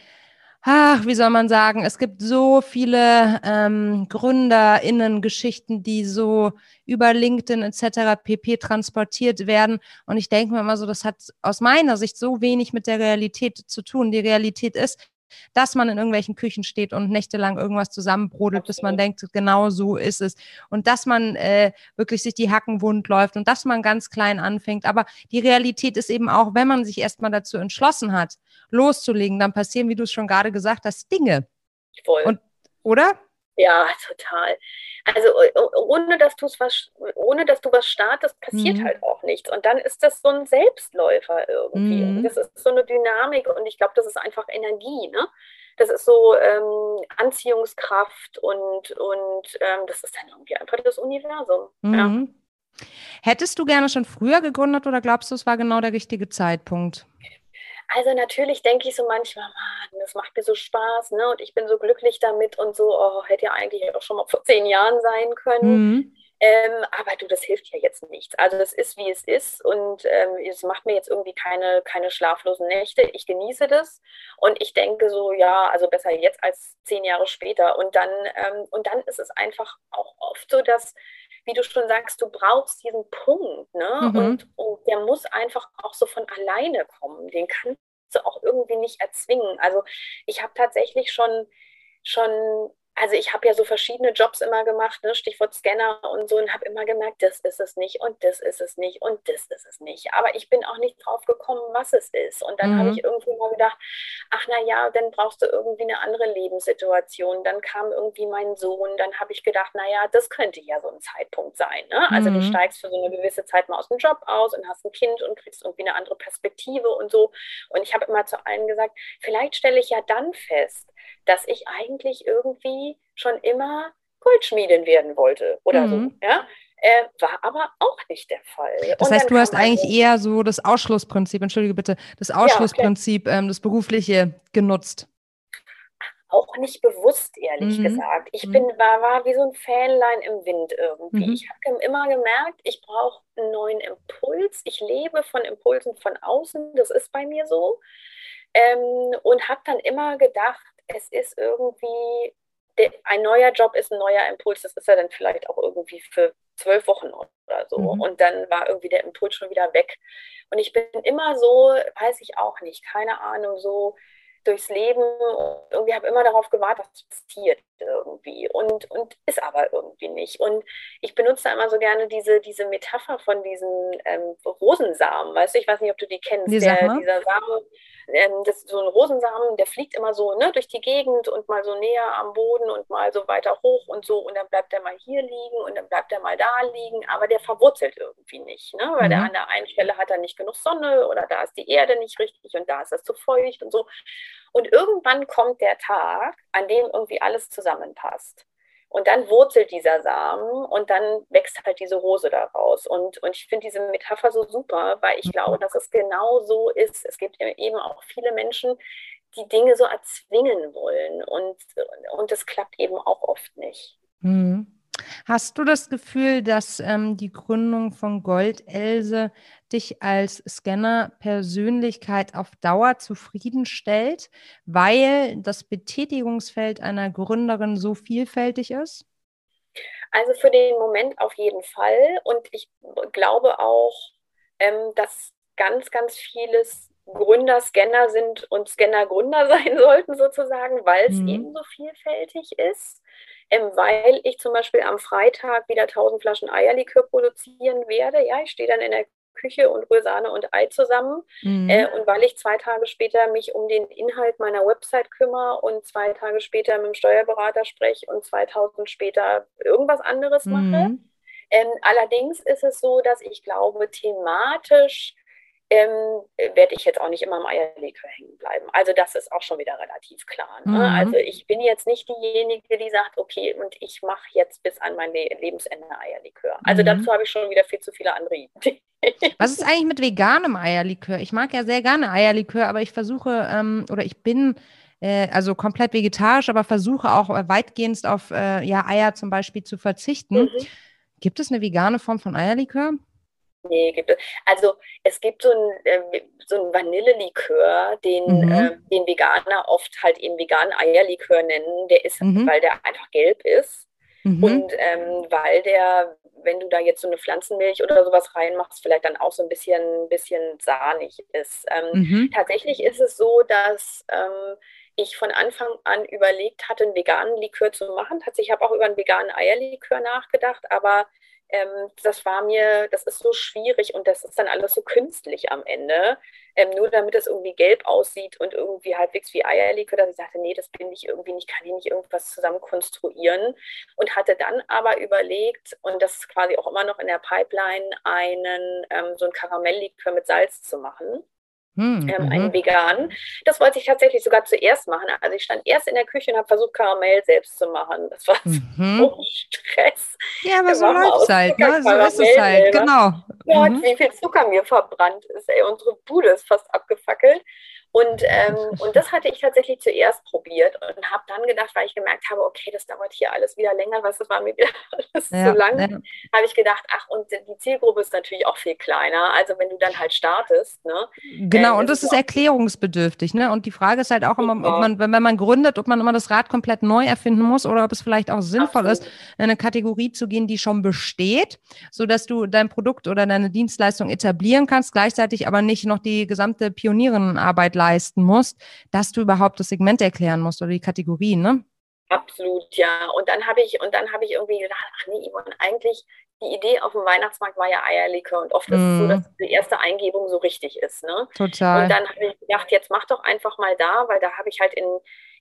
ach, wie soll man sagen, es gibt so viele ähm, GründerInnen-Geschichten, die so über LinkedIn etc. pp. transportiert werden. Und ich denke mir immer so, das hat aus meiner Sicht so wenig mit der Realität zu tun. Die Realität ist, dass man in irgendwelchen Küchen steht und nächtelang irgendwas zusammenbrodelt, bis man denkt, genau so ist es. Und dass man äh, wirklich sich die Hacken wund läuft und dass man ganz klein anfängt. Aber die Realität ist eben auch, wenn man sich erstmal dazu entschlossen hat, loszulegen, dann passieren, wie du es schon gerade gesagt hast, Dinge. Voll. Und, oder? Ja, total. Also ohne dass du was, ohne dass du was startest, passiert mhm. halt auch nichts. Und dann ist das so ein Selbstläufer irgendwie. Mhm. Das ist so eine Dynamik und ich glaube, das ist einfach Energie, ne? Das ist so ähm, Anziehungskraft und, und ähm, das ist dann irgendwie einfach das Universum. Mhm. Ja. Hättest du gerne schon früher gegründet oder glaubst du, es war genau der richtige Zeitpunkt? Also natürlich denke ich so manchmal, Mann, das macht mir so Spaß, ne? Und ich bin so glücklich damit und so, oh, hätte ja eigentlich auch schon mal vor zehn Jahren sein können. Mhm. Ähm, aber du, das hilft ja jetzt nichts. Also das ist, wie es ist und ähm, es macht mir jetzt irgendwie keine, keine schlaflosen Nächte. Ich genieße das und ich denke so, ja, also besser jetzt als zehn Jahre später. Und dann, ähm, und dann ist es einfach auch oft so, dass wie du schon sagst, du brauchst diesen Punkt, ne? Mhm. Und, und der muss einfach auch so von alleine kommen. Den kannst du auch irgendwie nicht erzwingen. Also ich habe tatsächlich schon schon also ich habe ja so verschiedene Jobs immer gemacht, ne? Stichwort Scanner und so, und habe immer gemerkt, das ist es nicht und das ist es nicht und das ist es nicht. Aber ich bin auch nicht drauf gekommen, was es ist. Und dann mhm. habe ich irgendwie mal gedacht, ach na ja, dann brauchst du irgendwie eine andere Lebenssituation. Dann kam irgendwie mein Sohn, dann habe ich gedacht, na ja, das könnte ja so ein Zeitpunkt sein. Ne? Also mhm. du steigst für so eine gewisse Zeit mal aus dem Job aus und hast ein Kind und kriegst irgendwie eine andere Perspektive und so. Und ich habe immer zu allen gesagt, vielleicht stelle ich ja dann fest, dass ich eigentlich irgendwie schon immer Goldschmiedin werden wollte oder mhm. so. Ja? Äh, war aber auch nicht der Fall. Das und heißt, du hast eigentlich so eher so das Ausschlussprinzip, entschuldige bitte, das Ausschlussprinzip, ja, ähm, das berufliche genutzt. Auch nicht bewusst, ehrlich mhm. gesagt. Ich mhm. bin, war, war wie so ein Fähnlein im Wind irgendwie. Mhm. Ich habe immer gemerkt, ich brauche einen neuen Impuls. Ich lebe von Impulsen von außen, das ist bei mir so. Ähm, und habe dann immer gedacht, es ist irgendwie, der, ein neuer Job ist ein neuer Impuls. Das ist ja dann vielleicht auch irgendwie für zwölf Wochen oder so. Mhm. Und dann war irgendwie der Impuls schon wieder weg. Und ich bin immer so, weiß ich auch nicht, keine Ahnung, so durchs Leben und irgendwie habe immer darauf gewartet, was passiert irgendwie und, und ist aber irgendwie nicht. Und ich benutze da immer so gerne diese, diese Metapher von diesen ähm, Rosensamen, weißt du, ich weiß nicht, ob du die kennst, die der, dieser Samen, ähm, das ist so ein Rosensamen, der fliegt immer so ne, durch die Gegend und mal so näher am Boden und mal so weiter hoch und so und dann bleibt er mal hier liegen und dann bleibt er mal da liegen, aber der verwurzelt irgendwie nicht, ne? weil mhm. der an der einen Stelle hat er nicht genug Sonne oder da ist die Erde nicht richtig und da ist es zu feucht und so. Und irgendwann kommt der Tag, an dem irgendwie alles zusammenpasst. Und dann wurzelt dieser Samen und dann wächst halt diese Rose daraus. Und, und ich finde diese Metapher so super, weil ich mhm. glaube, dass es genau so ist. Es gibt eben auch viele Menschen, die Dinge so erzwingen wollen. Und, und das klappt eben auch oft nicht. Mhm. Hast du das Gefühl, dass ähm, die Gründung von Goldelse dich als Scanner-Persönlichkeit auf Dauer zufriedenstellt, weil das Betätigungsfeld einer Gründerin so vielfältig ist? Also für den Moment auf jeden Fall. Und ich glaube auch, ähm, dass ganz, ganz vieles Gründer Scanner sind und Scanner Gründer sein sollten sozusagen, weil es mhm. eben so vielfältig ist ähm, weil ich zum Beispiel am Freitag wieder 1000 Flaschen Eierlikör produzieren werde. Ja, ich stehe dann in der Küche und rühre Sahne und Ei zusammen. Mhm. Äh, und weil ich zwei Tage später mich um den Inhalt meiner Website kümmere und zwei Tage später mit dem Steuerberater spreche und 2000 später irgendwas anderes mhm. mache. Ähm, allerdings ist es so, dass ich glaube, thematisch ähm, werde ich jetzt auch nicht immer im Eierlikör hängen bleiben. Also das ist auch schon wieder relativ klar. Ne? Mhm. Also ich bin jetzt nicht diejenige, die sagt, okay, und ich mache jetzt bis an mein Lebensende Eierlikör. Also mhm. dazu habe ich schon wieder viel zu viele andere Ideen. Was ist eigentlich mit veganem Eierlikör? Ich mag ja sehr gerne Eierlikör, aber ich versuche, ähm, oder ich bin äh, also komplett vegetarisch, aber versuche auch weitgehend auf äh, ja, Eier zum Beispiel zu verzichten. Mhm. Gibt es eine vegane Form von Eierlikör? Nee, gibt es. Also es gibt so ein, äh, so ein Vanillelikör, den, mhm. äh, den Veganer oft halt eben veganen Eierlikör nennen. Der ist, mhm. weil der einfach gelb ist. Mhm. Und ähm, weil der, wenn du da jetzt so eine Pflanzenmilch oder sowas reinmachst, vielleicht dann auch so ein bisschen, bisschen sahnig ist. Ähm, mhm. Tatsächlich ist es so, dass ähm, ich von Anfang an überlegt hatte, einen veganen Likör zu machen. Ich habe auch über einen veganen Eierlikör nachgedacht, aber ähm, das war mir, das ist so schwierig und das ist dann alles so künstlich am Ende. Ähm, nur damit es irgendwie gelb aussieht und irgendwie halbwegs wie Eierlikör, dass ich sagte, nee, das bin ich irgendwie nicht, kann ich nicht irgendwas zusammen konstruieren. Und hatte dann aber überlegt, und das ist quasi auch immer noch in der Pipeline, einen, ähm, so ein Karamelllikör mit Salz zu machen. Hm, ähm, einen mhm. veganen. Das wollte ich tatsächlich sogar zuerst machen. Also ich stand erst in der Küche und habe versucht, Karamell selbst zu machen. Das war mhm. so Stress. Ja, aber so läuft es halt. Ne? So ist es halt, genau. Gott, mhm. wie viel Zucker mir verbrannt ist. Ey, unsere Bude ist fast abgefackelt. Und, ähm, und das hatte ich tatsächlich zuerst probiert und habe dann gedacht, weil ich gemerkt habe, okay, das dauert hier alles wieder länger, was das war mir wieder alles ja, zu lang, ja. habe ich gedacht, ach, und die Zielgruppe ist natürlich auch viel kleiner. Also wenn du dann halt startest, ne? Genau, ähm, und das ist erklärungsbedürftig, ne? Und die Frage ist halt auch immer, ob man, wenn man gründet, ob man immer das Rad komplett neu erfinden muss oder ob es vielleicht auch sinnvoll Absolut. ist, in eine Kategorie zu gehen, die schon besteht, sodass du dein Produkt oder deine Dienstleistung etablieren kannst, gleichzeitig aber nicht noch die gesamte Pionierinnenarbeit leisten musst, dass du überhaupt das Segment erklären musst oder die Kategorien, ne? Absolut, ja. Und dann habe ich, und dann habe ich irgendwie gedacht, ach nee, und eigentlich die Idee auf dem Weihnachtsmarkt war ja Eierlikör und oft mm. ist es so, mhm. dass die erste Eingebung so richtig ist, ne? Total. Und dann habe ich gedacht, jetzt mach doch einfach mal da, weil da habe ich halt in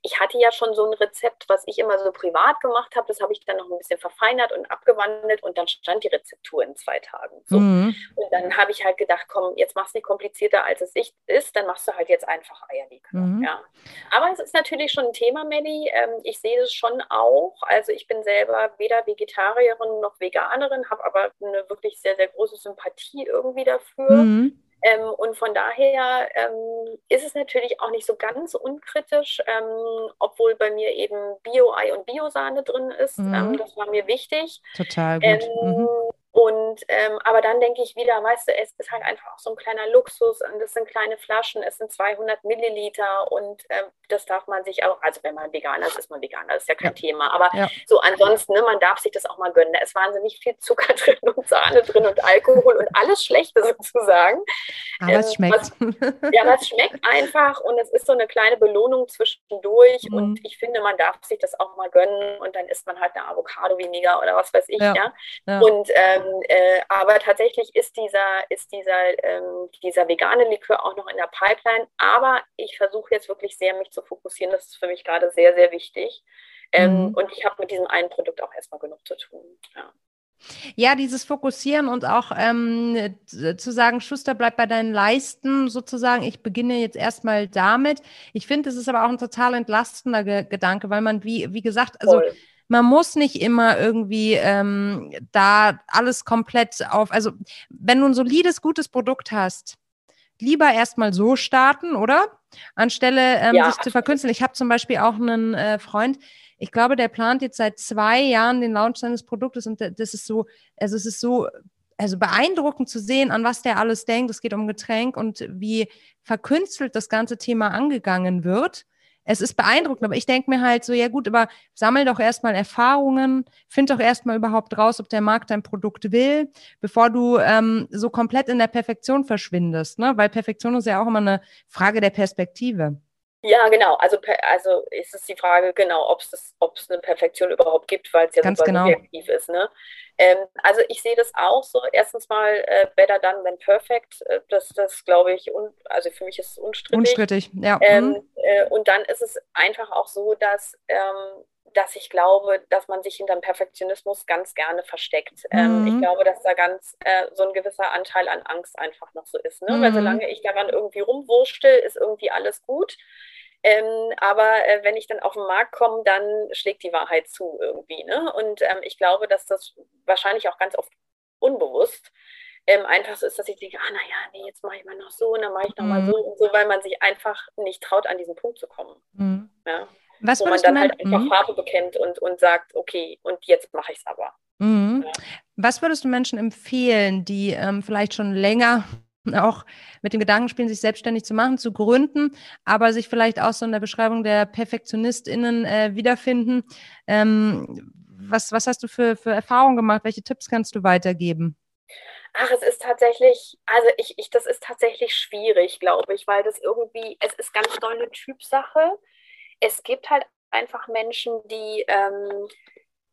ich hatte ja schon so ein Rezept, was ich immer so privat gemacht habe. Das habe ich dann noch ein bisschen verfeinert und abgewandelt und dann stand die Rezeptur in zwei Tagen. So. Mhm. Und dann habe ich halt gedacht, komm, jetzt machst du nicht komplizierter, als es ist, dann machst du halt jetzt einfach Eierlikör. Mhm. Ja. Aber es ist natürlich schon ein Thema, Melly. Ähm, ich sehe es schon auch. Also ich bin selber weder Vegetarierin noch Veganerin, habe aber eine wirklich sehr, sehr große Sympathie irgendwie dafür. Mhm. Ähm, und von daher ähm, ist es natürlich auch nicht so ganz unkritisch, ähm, obwohl bei mir eben Bio-Ei und Biosahne drin ist. Mhm. Ähm, das war mir wichtig. Total gut. Ähm, mhm. Und ähm, aber dann denke ich wieder, weißt du, es ist halt einfach auch so ein kleiner Luxus und es sind kleine Flaschen, es sind 200 Milliliter und ähm, das darf man sich auch, also wenn man Veganer ist, ist man Veganer, das ist ja kein ja. Thema. Aber ja. so ansonsten, ne, man darf sich das auch mal gönnen. Da ist wahnsinnig viel Zucker drin und Sahne drin und Alkohol und alles Schlechte sozusagen. Aber ähm, es schmeckt. Was, ja, das schmeckt einfach und es ist so eine kleine Belohnung zwischendurch mhm. und ich finde, man darf sich das auch mal gönnen und dann isst man halt eine Avocado weniger oder was weiß ich, ja. ja? Und ähm, äh, aber tatsächlich ist dieser, ist dieser, ähm, dieser vegane Likör auch noch in der Pipeline. Aber ich versuche jetzt wirklich sehr, mich zu fokussieren. Das ist für mich gerade sehr, sehr wichtig. Ähm, mhm. Und ich habe mit diesem einen Produkt auch erstmal genug zu tun. Ja. Ja, dieses Fokussieren und auch ähm, zu sagen, Schuster, bleib bei deinen Leisten sozusagen. Ich beginne jetzt erstmal damit. Ich finde, es ist aber auch ein total entlastender Ge Gedanke, weil man, wie, wie gesagt, also Voll man muss nicht immer irgendwie ähm, da alles komplett auf, also wenn du ein solides, gutes Produkt hast, lieber erstmal so starten, oder? Anstelle ähm, ja. sich zu verkünsteln. Ich habe zum Beispiel auch einen äh, Freund, ich glaube, der plant jetzt seit zwei Jahren den Launch seines Produktes und das ist so, also es ist so also beeindruckend zu sehen, an was der alles denkt. Es geht um Getränk und wie verkünstelt das ganze Thema angegangen wird es ist beeindruckend, aber ich denke mir halt so, ja gut, aber sammel doch erstmal Erfahrungen, find doch erstmal überhaupt raus, ob der Markt dein Produkt will, bevor du ähm, so komplett in der Perfektion verschwindest, ne? Weil Perfektion ist ja auch immer eine Frage der Perspektive. Ja, genau. Also, also ist es die Frage, genau, ob es eine Perfektion überhaupt gibt, weil es ja Ganz super genau. subjektiv ist. Ne? Ähm, also ich sehe das auch so. Erstens mal äh, better done than perfect. Äh, das, das glaube ich, un, also für mich ist es unstrittig. Unstrittig, ja. Ähm, mhm. äh, und dann ist es einfach auch so, dass, ähm, dass ich glaube, dass man sich hinterm Perfektionismus ganz gerne versteckt. Ähm, mhm. ich glaube, dass da ganz äh, so ein gewisser Anteil an Angst einfach noch so ist. Ne? Mhm. Weil solange ich daran irgendwie rumwurstel, ist irgendwie alles gut. Ähm, aber äh, wenn ich dann auf den Markt komme, dann schlägt die Wahrheit zu irgendwie. Ne? Und ähm, ich glaube, dass das wahrscheinlich auch ganz oft unbewusst ähm, einfach so ist, dass ich denke, ah, naja, nee, jetzt mache ich mal noch so und dann mache ich noch mhm. mal so und so, weil man sich einfach nicht traut, an diesen Punkt zu kommen. Mhm. Ja? Was Wo man dann halt einfach mhm. Farbe bekennt und, und sagt, okay, und jetzt mache ich es aber. Mhm. Ja. Was würdest du Menschen empfehlen, die ähm, vielleicht schon länger auch mit dem Gedanken spielen, sich selbstständig zu machen, zu gründen, aber sich vielleicht auch so in der Beschreibung der PerfektionistInnen äh, wiederfinden. Ähm, was, was hast du für, für Erfahrungen gemacht? Welche Tipps kannst du weitergeben? Ach, es ist tatsächlich, also ich, ich, das ist tatsächlich schwierig, glaube ich, weil das irgendwie, es ist ganz doll eine Typsache. Es gibt halt einfach Menschen, die ähm,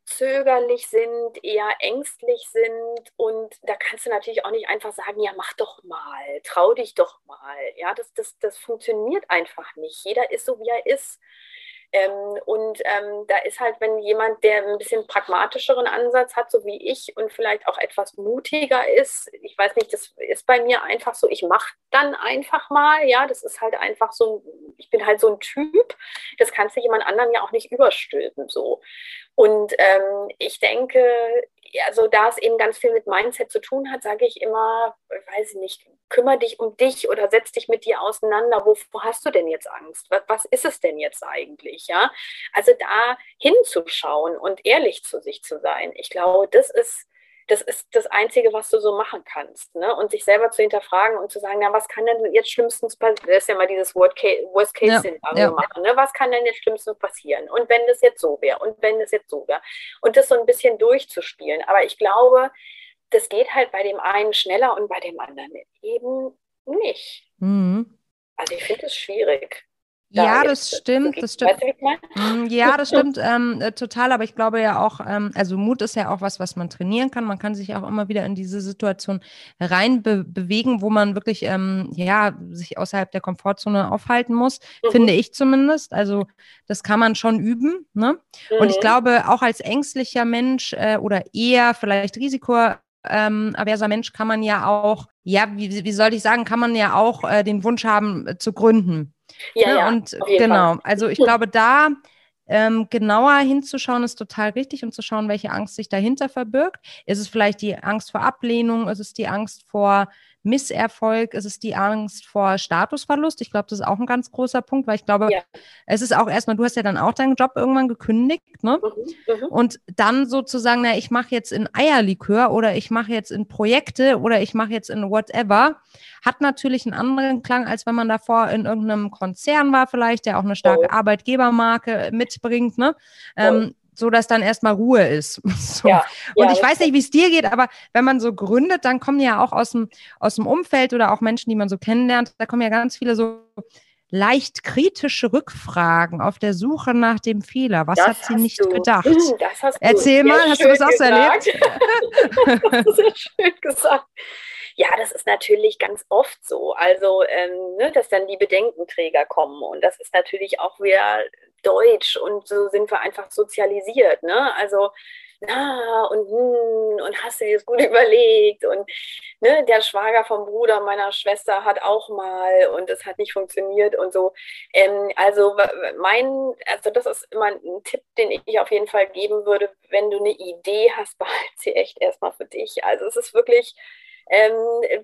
zögerlich sind, eher ängstlich sind. Und da kannst du natürlich auch nicht einfach sagen, ja, mach doch mal, trau dich doch mal. Ja, das, das, das funktioniert einfach nicht. Jeder ist so, wie er ist. Ähm, und ähm, da ist halt, wenn jemand, der ein bisschen pragmatischeren Ansatz hat, so wie ich, und vielleicht auch etwas mutiger ist, ich weiß nicht, das ist bei mir einfach so, ich mache dann einfach mal, ja, das ist halt einfach so, ich bin halt so ein Typ, das kannst du jemand anderen ja auch nicht überstülpen, so. Und ähm, ich denke, also da es eben ganz viel mit Mindset zu tun hat, sage ich immer, weiß ich nicht, kümmere dich um dich oder setz dich mit dir auseinander. Wovor hast du denn jetzt Angst? Was, was ist es denn jetzt eigentlich? Ja, also da hinzuschauen und ehrlich zu sich zu sein. Ich glaube, das ist das ist das Einzige, was du so machen kannst. Ne? Und sich selber zu hinterfragen und zu sagen, na, was kann denn jetzt schlimmstens passieren? Das ist ja mal dieses Worst-Case-Szenario ja, ja. machen. Ne? Was kann denn jetzt schlimmstens passieren? Und wenn das jetzt so wäre? Und wenn das jetzt so wäre? Und das so ein bisschen durchzuspielen. Aber ich glaube, das geht halt bei dem einen schneller und bei dem anderen eben nicht. Mhm. Also ich finde es schwierig. Ja, das stimmt, das stimmt. Mm, ja, das stimmt ähm, äh, total, aber ich glaube ja auch, ähm, also Mut ist ja auch was, was man trainieren kann. Man kann sich auch immer wieder in diese Situation rein be bewegen, wo man wirklich, ähm, ja, sich außerhalb der Komfortzone aufhalten muss, mhm. finde ich zumindest. Also das kann man schon üben. Ne? Mhm. Und ich mhm. glaube, auch als ängstlicher Mensch äh, oder eher vielleicht Risiko ähm, averser Mensch kann man ja auch, ja, wie, wie soll ich sagen, kann man ja auch äh, den Wunsch haben äh, zu gründen. Ja, ne? ja und genau, Fall. also ich glaube, da ähm, genauer hinzuschauen ist total richtig und zu schauen, welche Angst sich dahinter verbirgt. Ist es vielleicht die Angst vor Ablehnung? Ist es die Angst vor Misserfolg? Ist es die Angst vor Statusverlust? Ich glaube, das ist auch ein ganz großer Punkt, weil ich glaube, ja. es ist auch erstmal, du hast ja dann auch deinen Job irgendwann gekündigt, ne? Mhm, mhm. Und dann sozusagen, na, ich mache jetzt in Eierlikör oder ich mache jetzt in Projekte oder ich mache jetzt in whatever, hat natürlich einen anderen Klang, als wenn man davor in irgendeinem Konzern war, vielleicht, der auch eine starke oh. Arbeitgebermarke mitbringt, ne? Ähm, so dass dann erstmal Ruhe ist. So. Ja, und ja, ich weiß nicht, wie es dir geht, aber wenn man so gründet, dann kommen ja auch aus dem, aus dem Umfeld oder auch Menschen, die man so kennenlernt, da kommen ja ganz viele so leicht kritische Rückfragen auf der Suche nach dem Fehler. Was das hat sie nicht du. gedacht? Erzähl mal, hast du das auch so erlebt? das ist sehr schön gesagt. Ja, das ist natürlich ganz oft so. Also, ähm, ne, dass dann die Bedenkenträger kommen. Und das ist natürlich auch wieder deutsch und so sind wir einfach sozialisiert. Ne? Also, na und hm, und hast du dir das gut überlegt und ne, der Schwager vom Bruder meiner Schwester hat auch mal und es hat nicht funktioniert und so. Ähm, also mein, also das ist immer ein Tipp, den ich auf jeden Fall geben würde, wenn du eine Idee hast, behalte sie echt erstmal für dich. Also es ist wirklich ähm,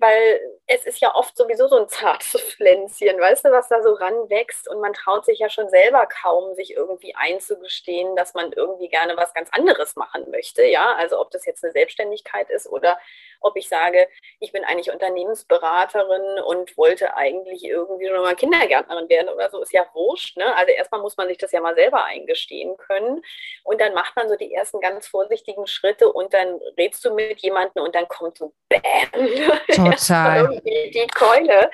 weil es ist ja oft sowieso so ein zartes Pflänzchen, weißt du, was da so ranwächst und man traut sich ja schon selber kaum, sich irgendwie einzugestehen, dass man irgendwie gerne was ganz anderes machen möchte, ja, also ob das jetzt eine Selbstständigkeit ist oder ob ich sage, ich bin eigentlich Unternehmensberaterin und wollte eigentlich irgendwie schon mal Kindergärtnerin werden oder so, ist ja wurscht. Ne? Also erstmal muss man sich das ja mal selber eingestehen können. Und dann macht man so die ersten ganz vorsichtigen Schritte und dann redst du mit jemandem und dann kommt so BÄM. Total. die Keule.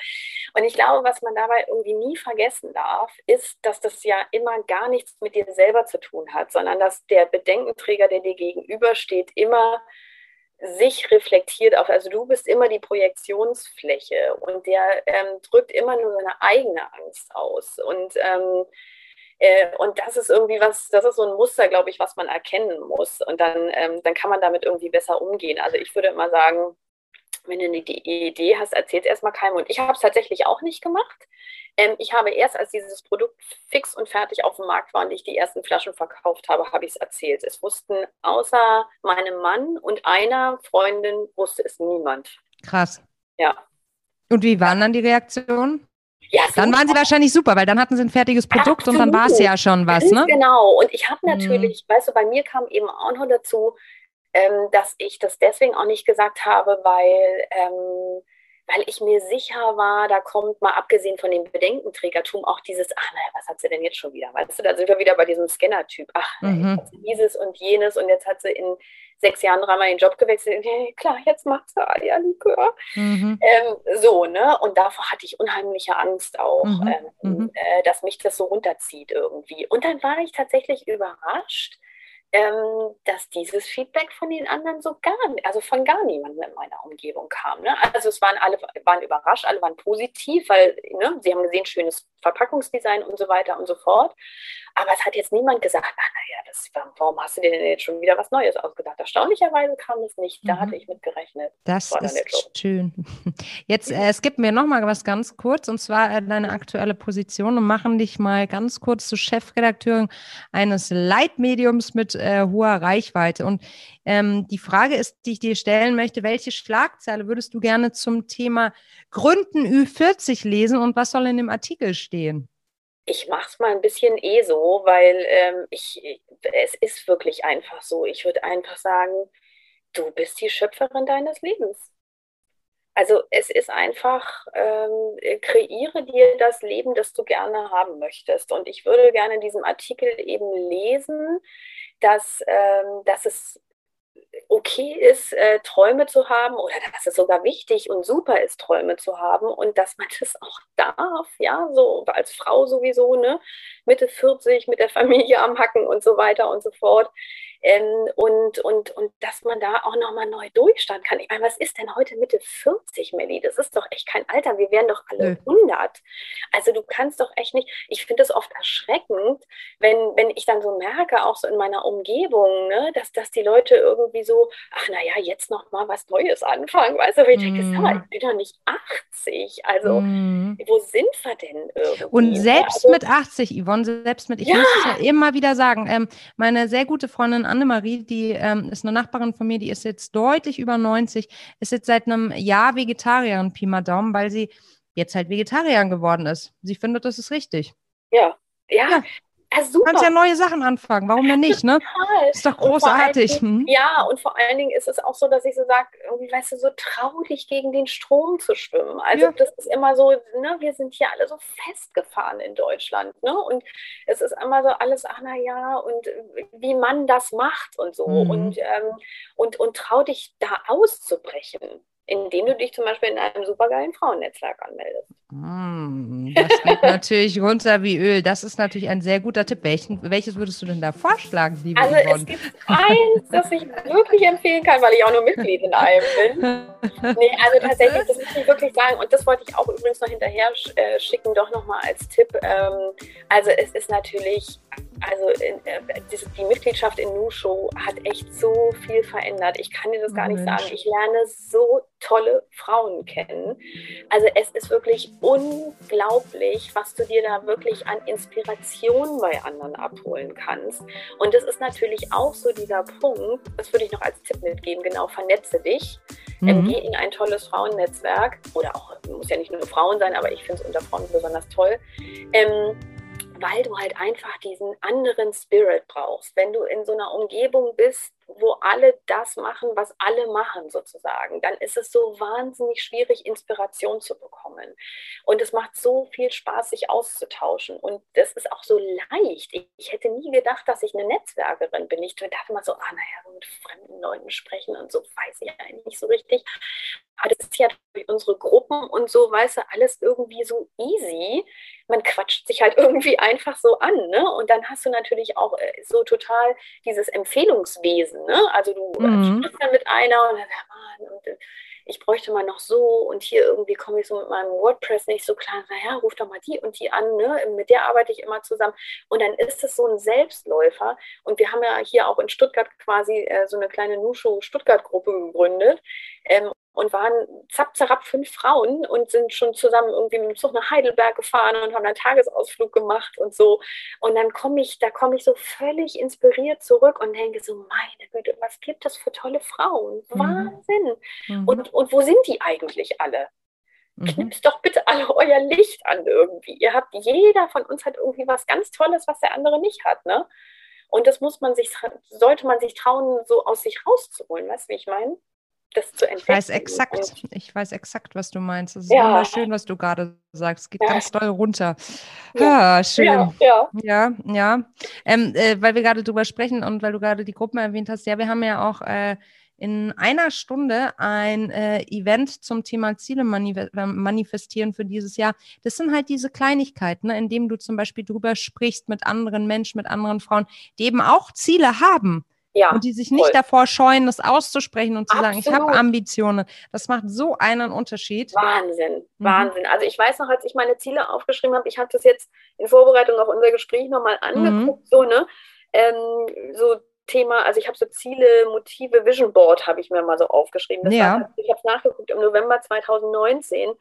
Und ich glaube, was man dabei irgendwie nie vergessen darf, ist, dass das ja immer gar nichts mit dir selber zu tun hat, sondern dass der Bedenkenträger, der dir gegenübersteht, immer sich reflektiert auf, also du bist immer die Projektionsfläche und der ähm, drückt immer nur seine eigene Angst aus. Und, ähm, äh, und das ist irgendwie was, das ist so ein Muster, glaube ich, was man erkennen muss. Und dann, ähm, dann kann man damit irgendwie besser umgehen. Also ich würde immer sagen, wenn du eine Idee hast, erzähl es erstmal keinem. Und ich habe es tatsächlich auch nicht gemacht. Ähm, ich habe erst, als dieses Produkt fix und fertig auf dem Markt war und ich die ersten Flaschen verkauft habe, habe ich es erzählt. Es wussten außer meinem Mann und einer Freundin, wusste es niemand. Krass. Ja. Und wie waren dann die Reaktionen? Ja, dann waren sie wahrscheinlich super, weil dann hatten sie ein fertiges Produkt Absolut. und dann war es ja schon was, ne? Genau. Und ich habe natürlich, mhm. weißt du, bei mir kam eben auch noch dazu, ähm, dass ich das deswegen auch nicht gesagt habe, weil, ähm, weil ich mir sicher war, da kommt mal abgesehen von dem Bedenkenträgertum auch dieses, ach naja, was hat sie denn jetzt schon wieder? Weißt du, da sind wir wieder bei diesem Scanner-Typ. Ach, mhm. jetzt hat sie dieses und jenes und jetzt hat sie in sechs Jahren dreimal den Job gewechselt. Hey, klar, jetzt macht sie Alia-Likör. Mhm. Ähm, so, ne? Und davor hatte ich unheimliche Angst auch, mhm. ähm, mhm. äh, dass mich das so runterzieht irgendwie. Und dann war ich tatsächlich überrascht, ähm, dass dieses Feedback von den anderen so gar, also von gar niemandem in meiner Umgebung kam. Ne? Also es waren alle waren überrascht, alle waren positiv, weil ne, sie haben gesehen, schönes Verpackungsdesign und so weiter und so fort. Aber es hat jetzt niemand gesagt, ach naja, das, warum hast du dir denn jetzt schon wieder was Neues ausgedacht? Erstaunlicherweise kam es nicht. Da mhm. hatte ich mit gerechnet. Das, ist schön. Jetzt äh, es gibt mir noch mal was ganz kurz und zwar äh, deine aktuelle Position und machen dich mal ganz kurz zur Chefredakteurin eines Leitmediums mit äh, hoher Reichweite. Und ähm, die Frage ist, die ich dir stellen möchte, welche Schlagzeile würdest du gerne zum Thema Gründen Ü40 lesen und was soll in dem Artikel stehen? Ich mache es mal ein bisschen eh so, weil ähm, ich, es ist wirklich einfach so. Ich würde einfach sagen, du bist die Schöpferin deines Lebens. Also es ist einfach, ähm, kreiere dir das Leben, das du gerne haben möchtest. Und ich würde gerne in diesem Artikel eben lesen, dass, ähm, dass es okay ist, äh, Träume zu haben oder dass es sogar wichtig und super ist, Träume zu haben und dass man das auch darf, ja, so als Frau sowieso, ne, Mitte 40 mit der Familie am Hacken und so weiter und so fort. Ähm, und, und, und dass man da auch nochmal neu durchstarten kann. Ich meine, was ist denn heute Mitte 40, Melli? Das ist doch echt kein Alter. Wir wären doch alle ja. 100. Also du kannst doch echt nicht, ich finde es oft erschreckend, wenn, wenn ich dann so merke, auch so in meiner Umgebung, ne, dass, dass die Leute irgendwie so, ach naja, jetzt nochmal was Neues anfangen. Weißt du, ich denke, mm. mal, ich bin doch nicht 80. Also mm. wo sind wir denn irgendwie? Und selbst also, mit 80, Yvonne, selbst mit, ich ja. muss es ja immer wieder sagen, ähm, meine sehr gute Freundin Annemarie, die ähm, ist eine Nachbarin von mir, die ist jetzt deutlich über 90, ist jetzt seit einem Jahr Vegetarierin, Pi mal Daumen, weil sie jetzt halt Vegetarierin geworden ist. Sie findet, das ist richtig. Ja, ja, ja. Ja, super. Du kannst ja neue Sachen anfangen, warum denn nicht, ne? Total. Ist doch großartig. Dingen, hm? Ja, und vor allen Dingen ist es auch so, dass ich so sage, weißt du, so trau dich gegen den Strom zu schwimmen. Also ja. das ist immer so, ne, wir sind hier alle so festgefahren in Deutschland, ne? Und es ist immer so alles, ach na ja, und wie man das macht und so. Mhm. Und, ähm, und, und trau dich da auszubrechen indem du dich zum Beispiel in einem supergeilen Frauennetzwerk anmeldest. Mm, das geht natürlich runter wie Öl. Das ist natürlich ein sehr guter Tipp. Welchen, welches würdest du denn da vorschlagen, liebe Also Yvonne? es gibt eins, das ich wirklich empfehlen kann, weil ich auch nur Mitglied in einem bin. Nee, also tatsächlich, das muss ich wirklich sagen. Und das wollte ich auch übrigens noch hinterher äh, schicken, doch nochmal als Tipp. Ähm, also es ist natürlich also äh, die Mitgliedschaft in Nu-Show hat echt so viel verändert. Ich kann dir das gar nicht sagen. Ich lerne so tolle Frauen kennen. Also es ist wirklich unglaublich, was du dir da wirklich an Inspiration bei anderen abholen kannst. Und das ist natürlich auch so dieser Punkt, das würde ich noch als Tipp mitgeben, genau, vernetze dich. Mhm. geh in ein tolles Frauennetzwerk oder auch, muss ja nicht nur Frauen sein, aber ich finde es unter Frauen besonders toll. Ähm, weil du halt einfach diesen anderen Spirit brauchst. Wenn du in so einer Umgebung bist, wo alle das machen, was alle machen sozusagen, dann ist es so wahnsinnig schwierig, Inspiration zu bekommen. Und es macht so viel Spaß, sich auszutauschen. Und das ist auch so leicht. Ich, ich hätte nie gedacht, dass ich eine Netzwerkerin bin. Ich dachte mal so, ah, naja, mit fremden Leuten sprechen und so weiß ich eigentlich nicht so richtig. Aber das ist ja durch unsere Gruppen und so, weißt du, alles irgendwie so easy. Man quatscht sich halt irgendwie einfach so an. Ne? Und dann hast du natürlich auch äh, so total dieses Empfehlungswesen. Ne? Also du äh, mhm. sprichst dann mit einer und dann, Mann, und äh, ich bräuchte mal noch so und hier irgendwie komme ich so mit meinem WordPress nicht so klar. Naja, ruf doch mal die und die an, ne? mit der arbeite ich immer zusammen. Und dann ist es so ein Selbstläufer. Und wir haben ja hier auch in Stuttgart quasi äh, so eine kleine Nusho Stuttgart-Gruppe gegründet. Ähm, und waren zapp, zerrapp fünf Frauen und sind schon zusammen irgendwie mit dem Zug nach Heidelberg gefahren und haben einen Tagesausflug gemacht und so. Und dann komme ich, da komme ich so völlig inspiriert zurück und denke so, meine Güte, was gibt es für tolle Frauen? Mhm. Wahnsinn. Mhm. Und, und wo sind die eigentlich alle? Mhm. Knipst doch bitte alle euer Licht an irgendwie. Ihr habt, jeder von uns hat irgendwie was ganz Tolles, was der andere nicht hat, ne? Und das muss man sich, sollte man sich trauen, so aus sich rauszuholen. Weißt du, wie ich meine? Das zu entdecken. Ich weiß exakt, ich weiß exakt, was du meinst. Es ist ja. wunderschön, was du gerade sagst. Es geht ja. ganz doll runter. Ja, ah, schön. Ja, ja. ja, ja. Ähm, äh, weil wir gerade drüber sprechen und weil du gerade die Gruppen erwähnt hast, ja, wir haben ja auch äh, in einer Stunde ein äh, Event zum Thema Ziele manif manifestieren für dieses Jahr. Das sind halt diese Kleinigkeiten, ne, indem du zum Beispiel drüber sprichst mit anderen Menschen, mit anderen Frauen, die eben auch Ziele haben. Ja, und die sich nicht voll. davor scheuen, das auszusprechen und zu Absolut. sagen, ich habe Ambitionen. Das macht so einen Unterschied. Wahnsinn, mhm. Wahnsinn. Also ich weiß noch, als ich meine Ziele aufgeschrieben habe, ich habe das jetzt in Vorbereitung auf unser Gespräch nochmal mhm. angeguckt, mhm. so, ne? Ähm, so Thema, also ich habe so Ziele, Motive, Vision Board habe ich mir mal so aufgeschrieben. Das ja. War, ich habe es nachgeguckt im November 2019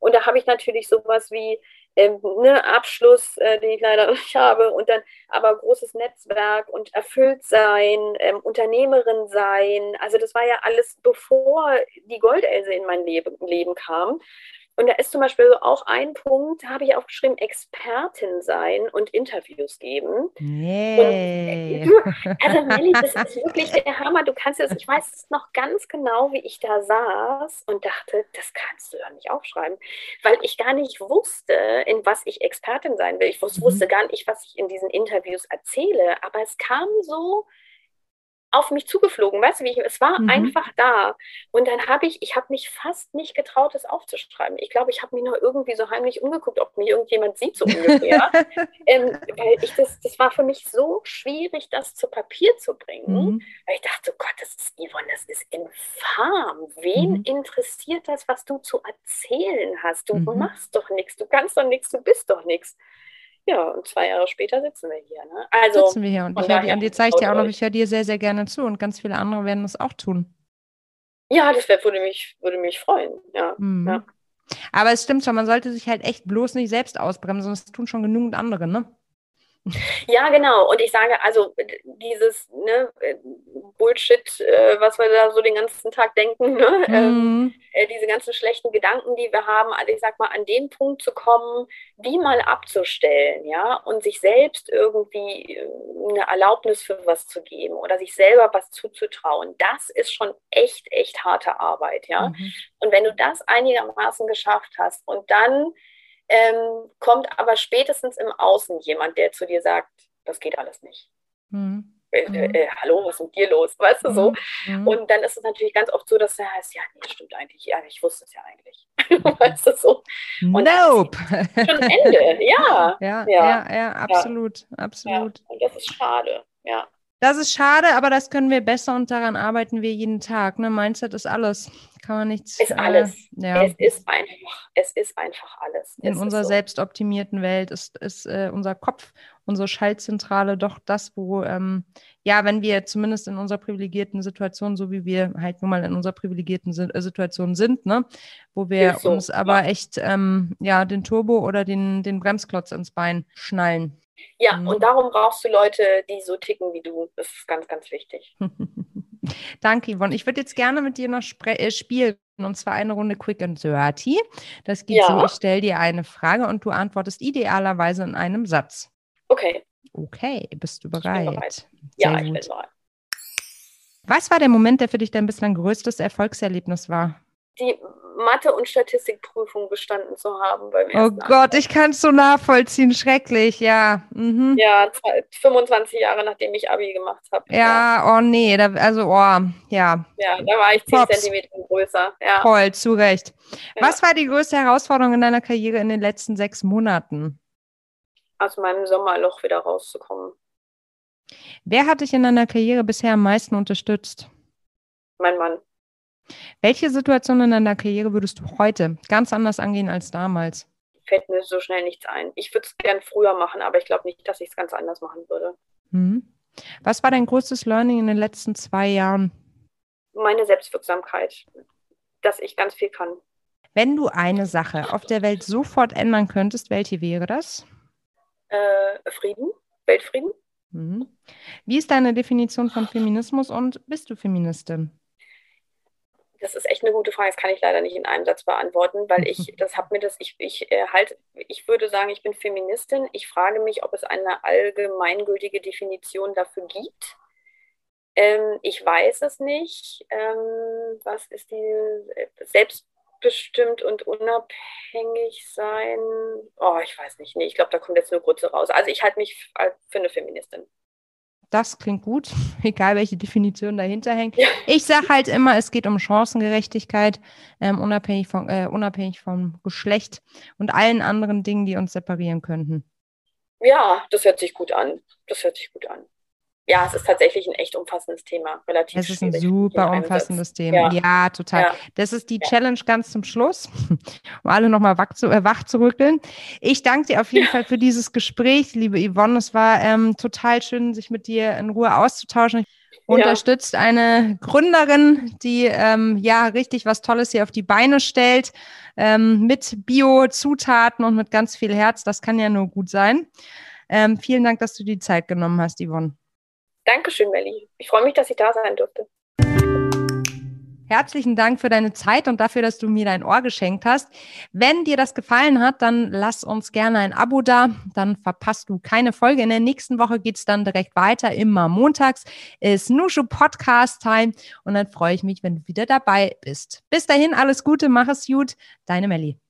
und da habe ich natürlich sowas wie ähm, ne, Abschluss, äh, den ich leider nicht habe, und dann aber großes Netzwerk und erfüllt sein, ähm, Unternehmerin sein. Also das war ja alles, bevor die Goldelse in mein Leben, Leben kam. Und da ist zum Beispiel auch ein Punkt, da habe ich aufgeschrieben, Expertin sein und Interviews geben. Nee. also Melli, das ist wirklich der Hammer. Du kannst es, ich weiß es noch ganz genau, wie ich da saß und dachte, das kannst du doch nicht aufschreiben, weil ich gar nicht wusste, in was ich Expertin sein will. Ich wusste mhm. gar nicht, was ich in diesen Interviews erzähle, aber es kam so auf mich zugeflogen, weißt du, wie ich, es war mhm. einfach da. Und dann habe ich, ich habe mich fast nicht getraut, es aufzuschreiben. Ich glaube, ich habe mich noch irgendwie so heimlich umgeguckt, ob mich irgendjemand sieht, so ungefähr. ähm, weil ich das, das war für mich so schwierig, das zu Papier zu bringen. Mhm. Weil ich dachte, oh Gott, das ist, Yvonne, das ist infam. Wen mhm. interessiert das, was du zu erzählen hast? Du mhm. machst doch nichts, du kannst doch nichts, du bist doch nichts. Ja, und zwei Jahre später sitzen wir hier. Ne? Also, sitzen wir hier und ich höre dir, dir zeige ich dir auch noch, ich höre dir sehr, sehr gerne zu und ganz viele andere werden das auch tun. Ja, das wär, würde, mich, würde mich freuen. Ja, mhm. ja. Aber es stimmt schon, man sollte sich halt echt bloß nicht selbst ausbremsen, das tun schon genügend andere, ne? Ja, genau. Und ich sage, also dieses ne, Bullshit, äh, was wir da so den ganzen Tag denken, ne? Mhm. Äh, diese ganzen schlechten Gedanken, die wir haben, also ich sag mal, an den Punkt zu kommen, die mal abzustellen, ja, und sich selbst irgendwie äh, eine Erlaubnis für was zu geben oder sich selber was zuzutrauen, das ist schon echt, echt harte Arbeit, ja. Mhm. Und wenn du das einigermaßen geschafft hast und dann ähm, kommt aber spätestens im Außen jemand, der zu dir sagt, das geht alles nicht. Mhm. Äh, mhm. äh, hallo, was ist mit dir los? Weißt du so? Mhm. Und dann ist es natürlich ganz oft so, dass er heißt, ja, nee, stimmt eigentlich, ja, ich wusste es ja eigentlich. weißt du so? Und nope. Schon Ende, ja. Ja, ja, ja, ja absolut, absolut. Und das ist schade, ja. Das ist schade, aber das können wir besser und daran arbeiten wir jeden Tag. Ne? Mindset ist alles. Kann man nichts. Ist alles. Äh, ja. Es ist einfach, es ist einfach alles. In es unserer so. selbstoptimierten Welt ist, ist äh, unser Kopf, unsere Schaltzentrale doch das, wo, ähm, ja, wenn wir zumindest in unserer privilegierten Situation, so wie wir halt nun mal in unserer privilegierten äh, Situation sind, ne, wo wir so, uns aber ja. echt ähm, ja, den Turbo oder den, den Bremsklotz ins Bein schnallen. Ja, mhm. und darum brauchst du Leute, die so ticken wie du. Das ist ganz, ganz wichtig. Danke, Yvonne. Ich würde jetzt gerne mit dir noch äh, spielen. Und zwar eine Runde Quick and Dirty. Das geht ja. so, ich stelle dir eine Frage und du antwortest idealerweise in einem Satz. Okay. Okay, bist du bereit? Ich bereit. Ja, ich bin bereit. Was war der Moment, der für dich dein bislang größtes Erfolgserlebnis war? Die Mathe- und Statistikprüfung bestanden zu haben beim oh ersten Oh Gott, ich kann es so nachvollziehen. Schrecklich, ja. Mhm. Ja, 25 Jahre nachdem ich Abi gemacht habe. Ja, ja, oh nee, da, also, oh, ja. Ja, da war ich 10 Pops. Zentimeter größer. Ja. Voll, zu Recht. Ja. Was war die größte Herausforderung in deiner Karriere in den letzten sechs Monaten? Aus meinem Sommerloch wieder rauszukommen. Wer hat dich in deiner Karriere bisher am meisten unterstützt? Mein Mann. Welche Situation in deiner Karriere würdest du heute ganz anders angehen als damals? Fällt mir so schnell nichts ein. Ich würde es gern früher machen, aber ich glaube nicht, dass ich es ganz anders machen würde. Mhm. Was war dein größtes Learning in den letzten zwei Jahren? Meine Selbstwirksamkeit, dass ich ganz viel kann. Wenn du eine Sache auf der Welt sofort ändern könntest, welche wäre das? Äh, Frieden, Weltfrieden. Mhm. Wie ist deine Definition von Feminismus und bist du Feministin? Das ist echt eine gute Frage. Das kann ich leider nicht in einem Satz beantworten, weil ich, das hat mir das, ich, ich äh, halt, ich würde sagen, ich bin Feministin. Ich frage mich, ob es eine allgemeingültige Definition dafür gibt. Ähm, ich weiß es nicht. Ähm, was ist die äh, selbstbestimmt und unabhängig sein? Oh, ich weiß nicht. Nee, ich glaube, da kommt jetzt nur Grütze raus. Also ich halte mich für eine Feministin das klingt gut, egal welche Definition dahinter hängt. Ja. Ich sage halt immer, es geht um Chancengerechtigkeit, ähm, unabhängig, von, äh, unabhängig vom Geschlecht und allen anderen Dingen, die uns separieren könnten. Ja, das hört sich gut an. Das hört sich gut an ja, es ist tatsächlich ein echt umfassendes Thema. Relativ es ist ein super umfassendes Thema. Ja, ja total. Ja. Das ist die ja. Challenge ganz zum Schluss, um alle nochmal wach zu, äh, wach zu rückeln. Ich danke dir auf jeden Fall für dieses Gespräch, liebe Yvonne. Es war ähm, total schön, sich mit dir in Ruhe auszutauschen. Unterstützt eine Gründerin, die ähm, ja richtig was Tolles hier auf die Beine stellt, ähm, mit Bio-Zutaten und mit ganz viel Herz. Das kann ja nur gut sein. Ähm, vielen Dank, dass du die Zeit genommen hast, Yvonne. Dankeschön, Melli. Ich freue mich, dass ich da sein durfte. Herzlichen Dank für deine Zeit und dafür, dass du mir dein Ohr geschenkt hast. Wenn dir das gefallen hat, dann lass uns gerne ein Abo da. Dann verpasst du keine Folge. In der nächsten Woche geht es dann direkt weiter. Immer montags ist Nushu Podcast Time. Und dann freue ich mich, wenn du wieder dabei bist. Bis dahin, alles Gute, mach es gut. Deine Melli.